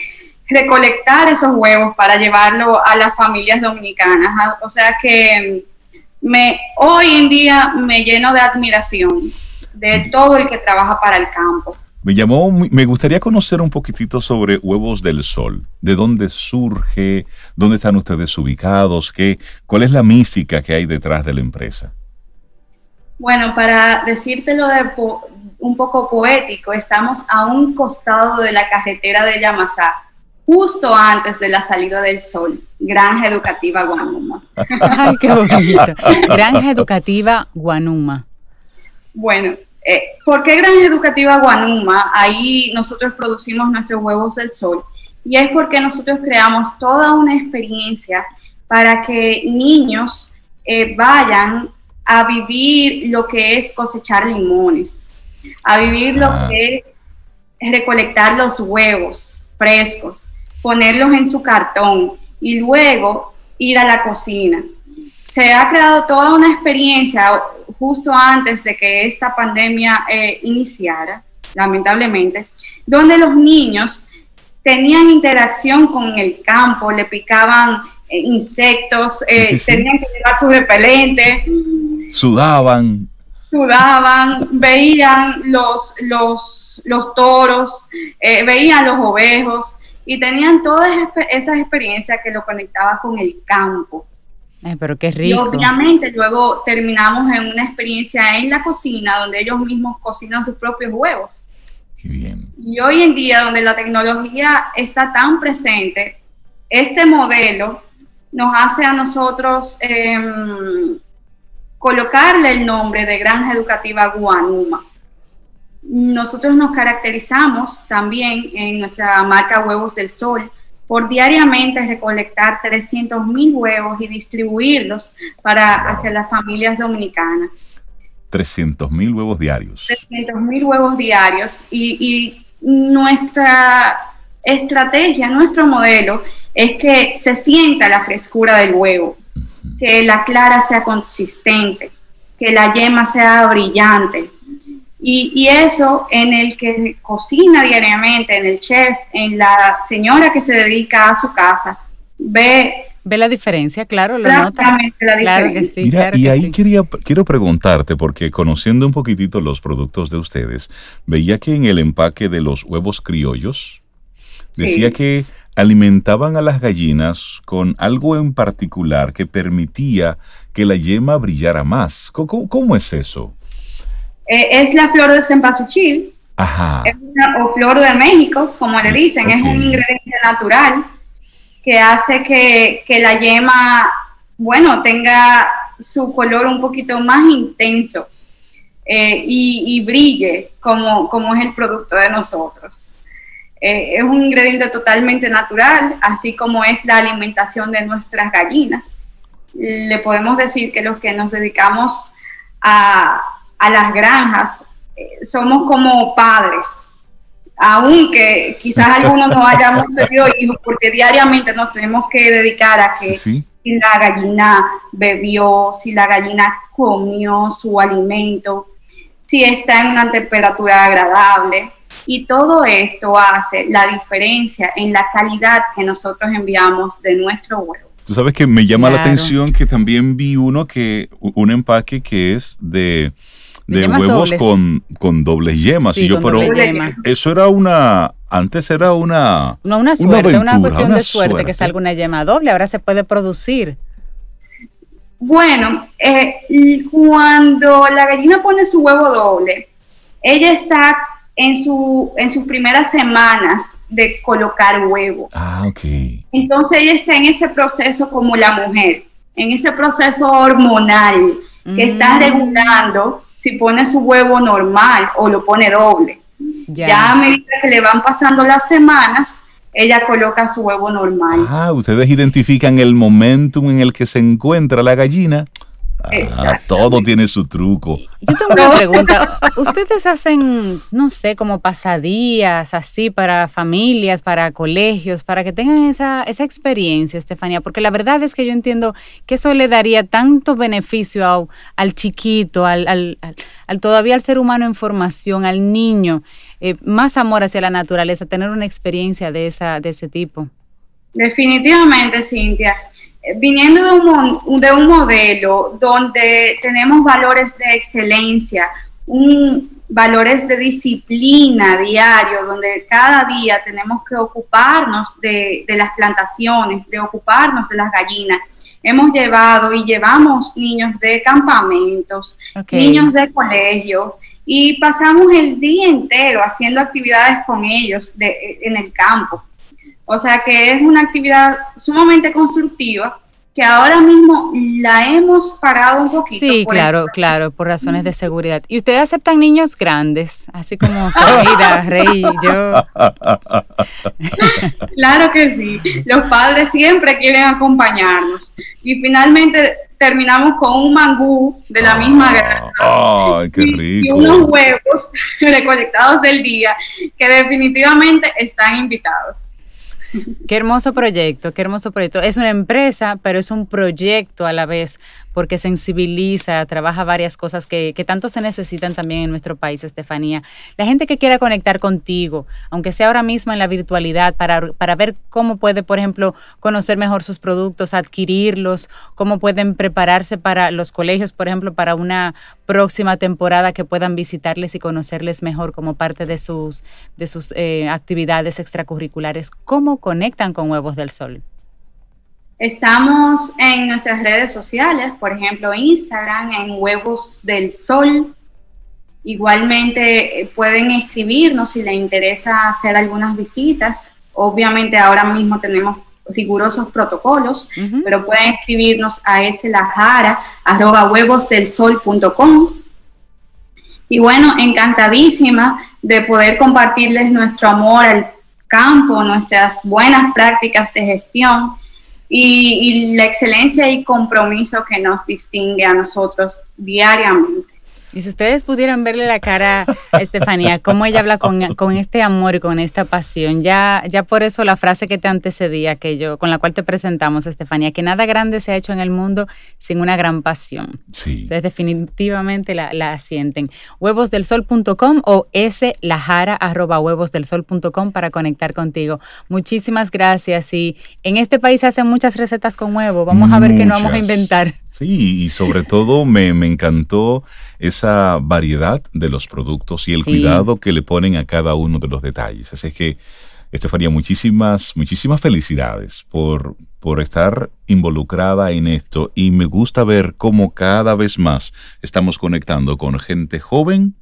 recolectar esos huevos para llevarlo a las familias dominicanas. Ah, o sea que me, hoy en día me lleno de admiración de todo el que trabaja para el campo. Me llamó, me gustaría conocer un poquitito sobre Huevos del Sol. ¿De dónde surge? ¿Dónde están ustedes ubicados? ¿Qué, ¿Cuál es la mística que hay detrás de la empresa? Bueno, para decírtelo de un poco poético, estamos a un costado de la carretera de Yamasá, justo antes de la salida del sol. Granja Educativa Guanuma. Ay, qué bonito. Granja Educativa Guanuma. Bueno, eh, ¿Por qué Granja Educativa Guanuma? Ahí nosotros producimos nuestros huevos del sol. Y es porque nosotros creamos toda una experiencia para que niños eh, vayan a vivir lo que es cosechar limones, a vivir lo ah. que es recolectar los huevos frescos, ponerlos en su cartón y luego ir a la cocina. Se ha creado toda una experiencia, justo antes de que esta pandemia eh, iniciara, lamentablemente, donde los niños tenían interacción con el campo, le picaban eh, insectos, eh, tenían que llevar su repelente. Sudaban. Sudaban, veían los, los, los toros, eh, veían los ovejos y tenían todas esas experiencias que lo conectaba con el campo. Pero qué rico. Y obviamente luego terminamos en una experiencia en la cocina donde ellos mismos cocinan sus propios huevos. Qué bien. Y hoy en día donde la tecnología está tan presente, este modelo nos hace a nosotros em, colocarle el nombre de Granja Educativa Guanuma. Nosotros nos caracterizamos también en nuestra marca Huevos del Sol por diariamente recolectar 300 mil huevos y distribuirlos para hacia las familias dominicanas. 300 mil huevos diarios. 300 mil huevos diarios y, y nuestra estrategia, nuestro modelo es que se sienta la frescura del huevo, que la clara sea consistente, que la yema sea brillante. Y, eso en el que cocina diariamente, en el chef, en la señora que se dedica a su casa, ve Ve la diferencia, claro, lo nota. Claro que sí. y ahí quería, quiero preguntarte, porque conociendo un poquitito los productos de ustedes, veía que en el empaque de los huevos criollos, decía que alimentaban a las gallinas con algo en particular que permitía que la yema brillara más. ¿Cómo, es eso? Eh, es la flor de cempasúchil, Ajá. o flor de México, como le dicen, es un ingrediente natural que hace que, la yema, bueno, tenga su color un poquito más intenso eh, y, brille como, como es el producto de nosotros. Eh, es un ingrediente totalmente natural, así como es la alimentación de nuestras gallinas. Le podemos decir que los que nos dedicamos a, las granjas eh, somos como padres, aunque quizás algunos no hayamos tenido hijos, porque diariamente nos tenemos que dedicar a que si la gallina bebió, si la gallina comió su alimento, si está en una temperatura agradable, y todo esto hace la diferencia en la calidad que nosotros enviamos de nuestro huevo. Tú sabes que me llama la atención que también vi uno que, un empaque que es de, de, huevos con, con dobles yemas. y yo, pero eso era una, antes era una. No, una suerte, una, cuestión de suerte, que salga una yema doble. Ahora se puede producir. Bueno, eh, cuando la gallina pone su huevo doble, ella está en, su, en sus primeras semanas de colocar huevo. Ah, ok. Entonces ella está en ese proceso como la mujer, en ese proceso hormonal que está mm. regulando si pone su huevo normal o lo pone doble. Ya. a medida que le van pasando las semanas, ella coloca su huevo normal. Ah, ustedes identifican el momentum en el que se encuentra la gallina Ah, todo tiene su truco. Yo tengo una pregunta. ¿Ustedes hacen, no sé, como pasadías así para familias, para colegios, para que tengan esa, esa experiencia, Estefanía? Porque la verdad es que yo entiendo que eso le daría tanto beneficio al chiquito, al, al, al, todavía al ser humano en formación, al niño, eh, más amor hacia la naturaleza, tener una experiencia de, esa, de ese tipo. Definitivamente, Cintia viniendo de un, de un modelo donde tenemos valores de excelencia, un, valores de disciplina diario, donde cada día tenemos que ocuparnos de, las plantaciones, de ocuparnos de las gallinas. Hemos llevado y llevamos niños de campamentos, niños de colegio, y pasamos el día entero haciendo actividades con ellos en el campo. O sea que es una actividad sumamente constructiva que ahora mismo la hemos parado un poquito. Sí, claro, claro, por razones de seguridad. ¿Y ustedes aceptan niños grandes, así como Samira, Rey y yo? claro que sí. Los padres siempre quieren acompañarnos. Y finalmente terminamos con un mangú de la misma granja. ¡Ay, qué rico! Y, unos huevos recolectados del día que definitivamente están invitados. Qué hermoso proyecto, qué hermoso proyecto. Es una empresa, pero es un proyecto a la vez porque sensibiliza, trabaja varias cosas que, tanto se necesitan también en nuestro país, Estefanía. La gente que quiera conectar contigo, aunque sea ahora mismo en la virtualidad, para, para ver cómo puede, por ejemplo, conocer mejor sus productos, adquirirlos, cómo pueden prepararse para los colegios, por ejemplo, para una próxima temporada que puedan visitarles y conocerles mejor como parte de sus, de sus eh, actividades extracurriculares. ¿Cómo conectan con Huevos del Sol? Estamos en nuestras redes sociales, por ejemplo, Instagram, en Huevos del Sol. Igualmente eh, pueden escribirnos si les interesa hacer algunas visitas. Obviamente ahora mismo tenemos rigurosos protocolos, pero pueden escribirnos a lajara arroba huevosdelsol.com. Y bueno, encantadísima de poder compartirles nuestro amor al campo, nuestras buenas prácticas de gestión y, la excelencia y compromiso que nos distingue a nosotros diariamente. Y si ustedes pudieran verle la cara a Estefanía, cómo ella habla con, este amor y con esta pasión, ya, ya por eso la frase que te antecedía, que yo, con la cual te presentamos, Estefanía, que nada grande se ha hecho en el mundo sin una gran pasión. Sí. Ustedes definitivamente la, la sienten. Huevosdelsol.com o slajara arroba huevosdelsol.com para conectar contigo. Muchísimas gracias. Y en este país se hacen muchas recetas con huevo. Vamos a ver qué nos vamos a inventar. Sí, y sobre todo me, encantó esa variedad de los productos y el cuidado que le ponen a cada uno de los detalles. Así que, Estefanía, muchísimas, muchísimas felicidades por, por estar involucrada en esto y me gusta ver cómo cada vez más estamos conectando con gente joven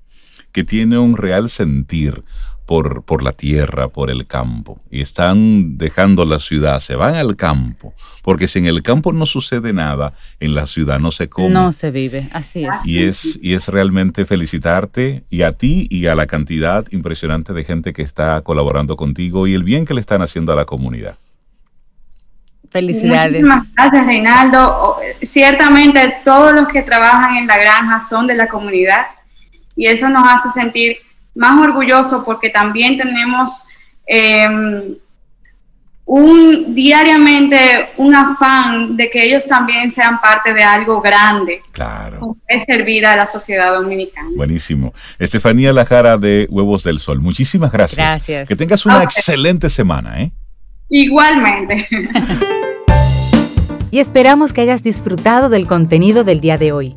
que tiene un real sentir por, por la tierra, por el campo, y están dejando la ciudad, se van al campo, porque si en el campo no sucede nada, en la ciudad no se come. No se vive, así es. Y es, y es realmente felicitarte y a ti y a la cantidad impresionante de gente que está colaborando contigo y el bien que le están haciendo a la comunidad. Felicidades. Muchísimas gracias, Reinaldo. Ciertamente todos los que trabajan en la granja son de la comunidad y eso nos hace sentir más orgulloso porque también tenemos em, un diariamente un afán de que ellos también sean parte de algo grande. Claro. Es servir a la sociedad dominicana. Buenísimo. Estefanía Lajara de Huevos del Sol, muchísimas gracias. Gracias. Que tengas una excelente semana, ¿eh? Igualmente. y esperamos que hayas disfrutado del contenido del día de hoy.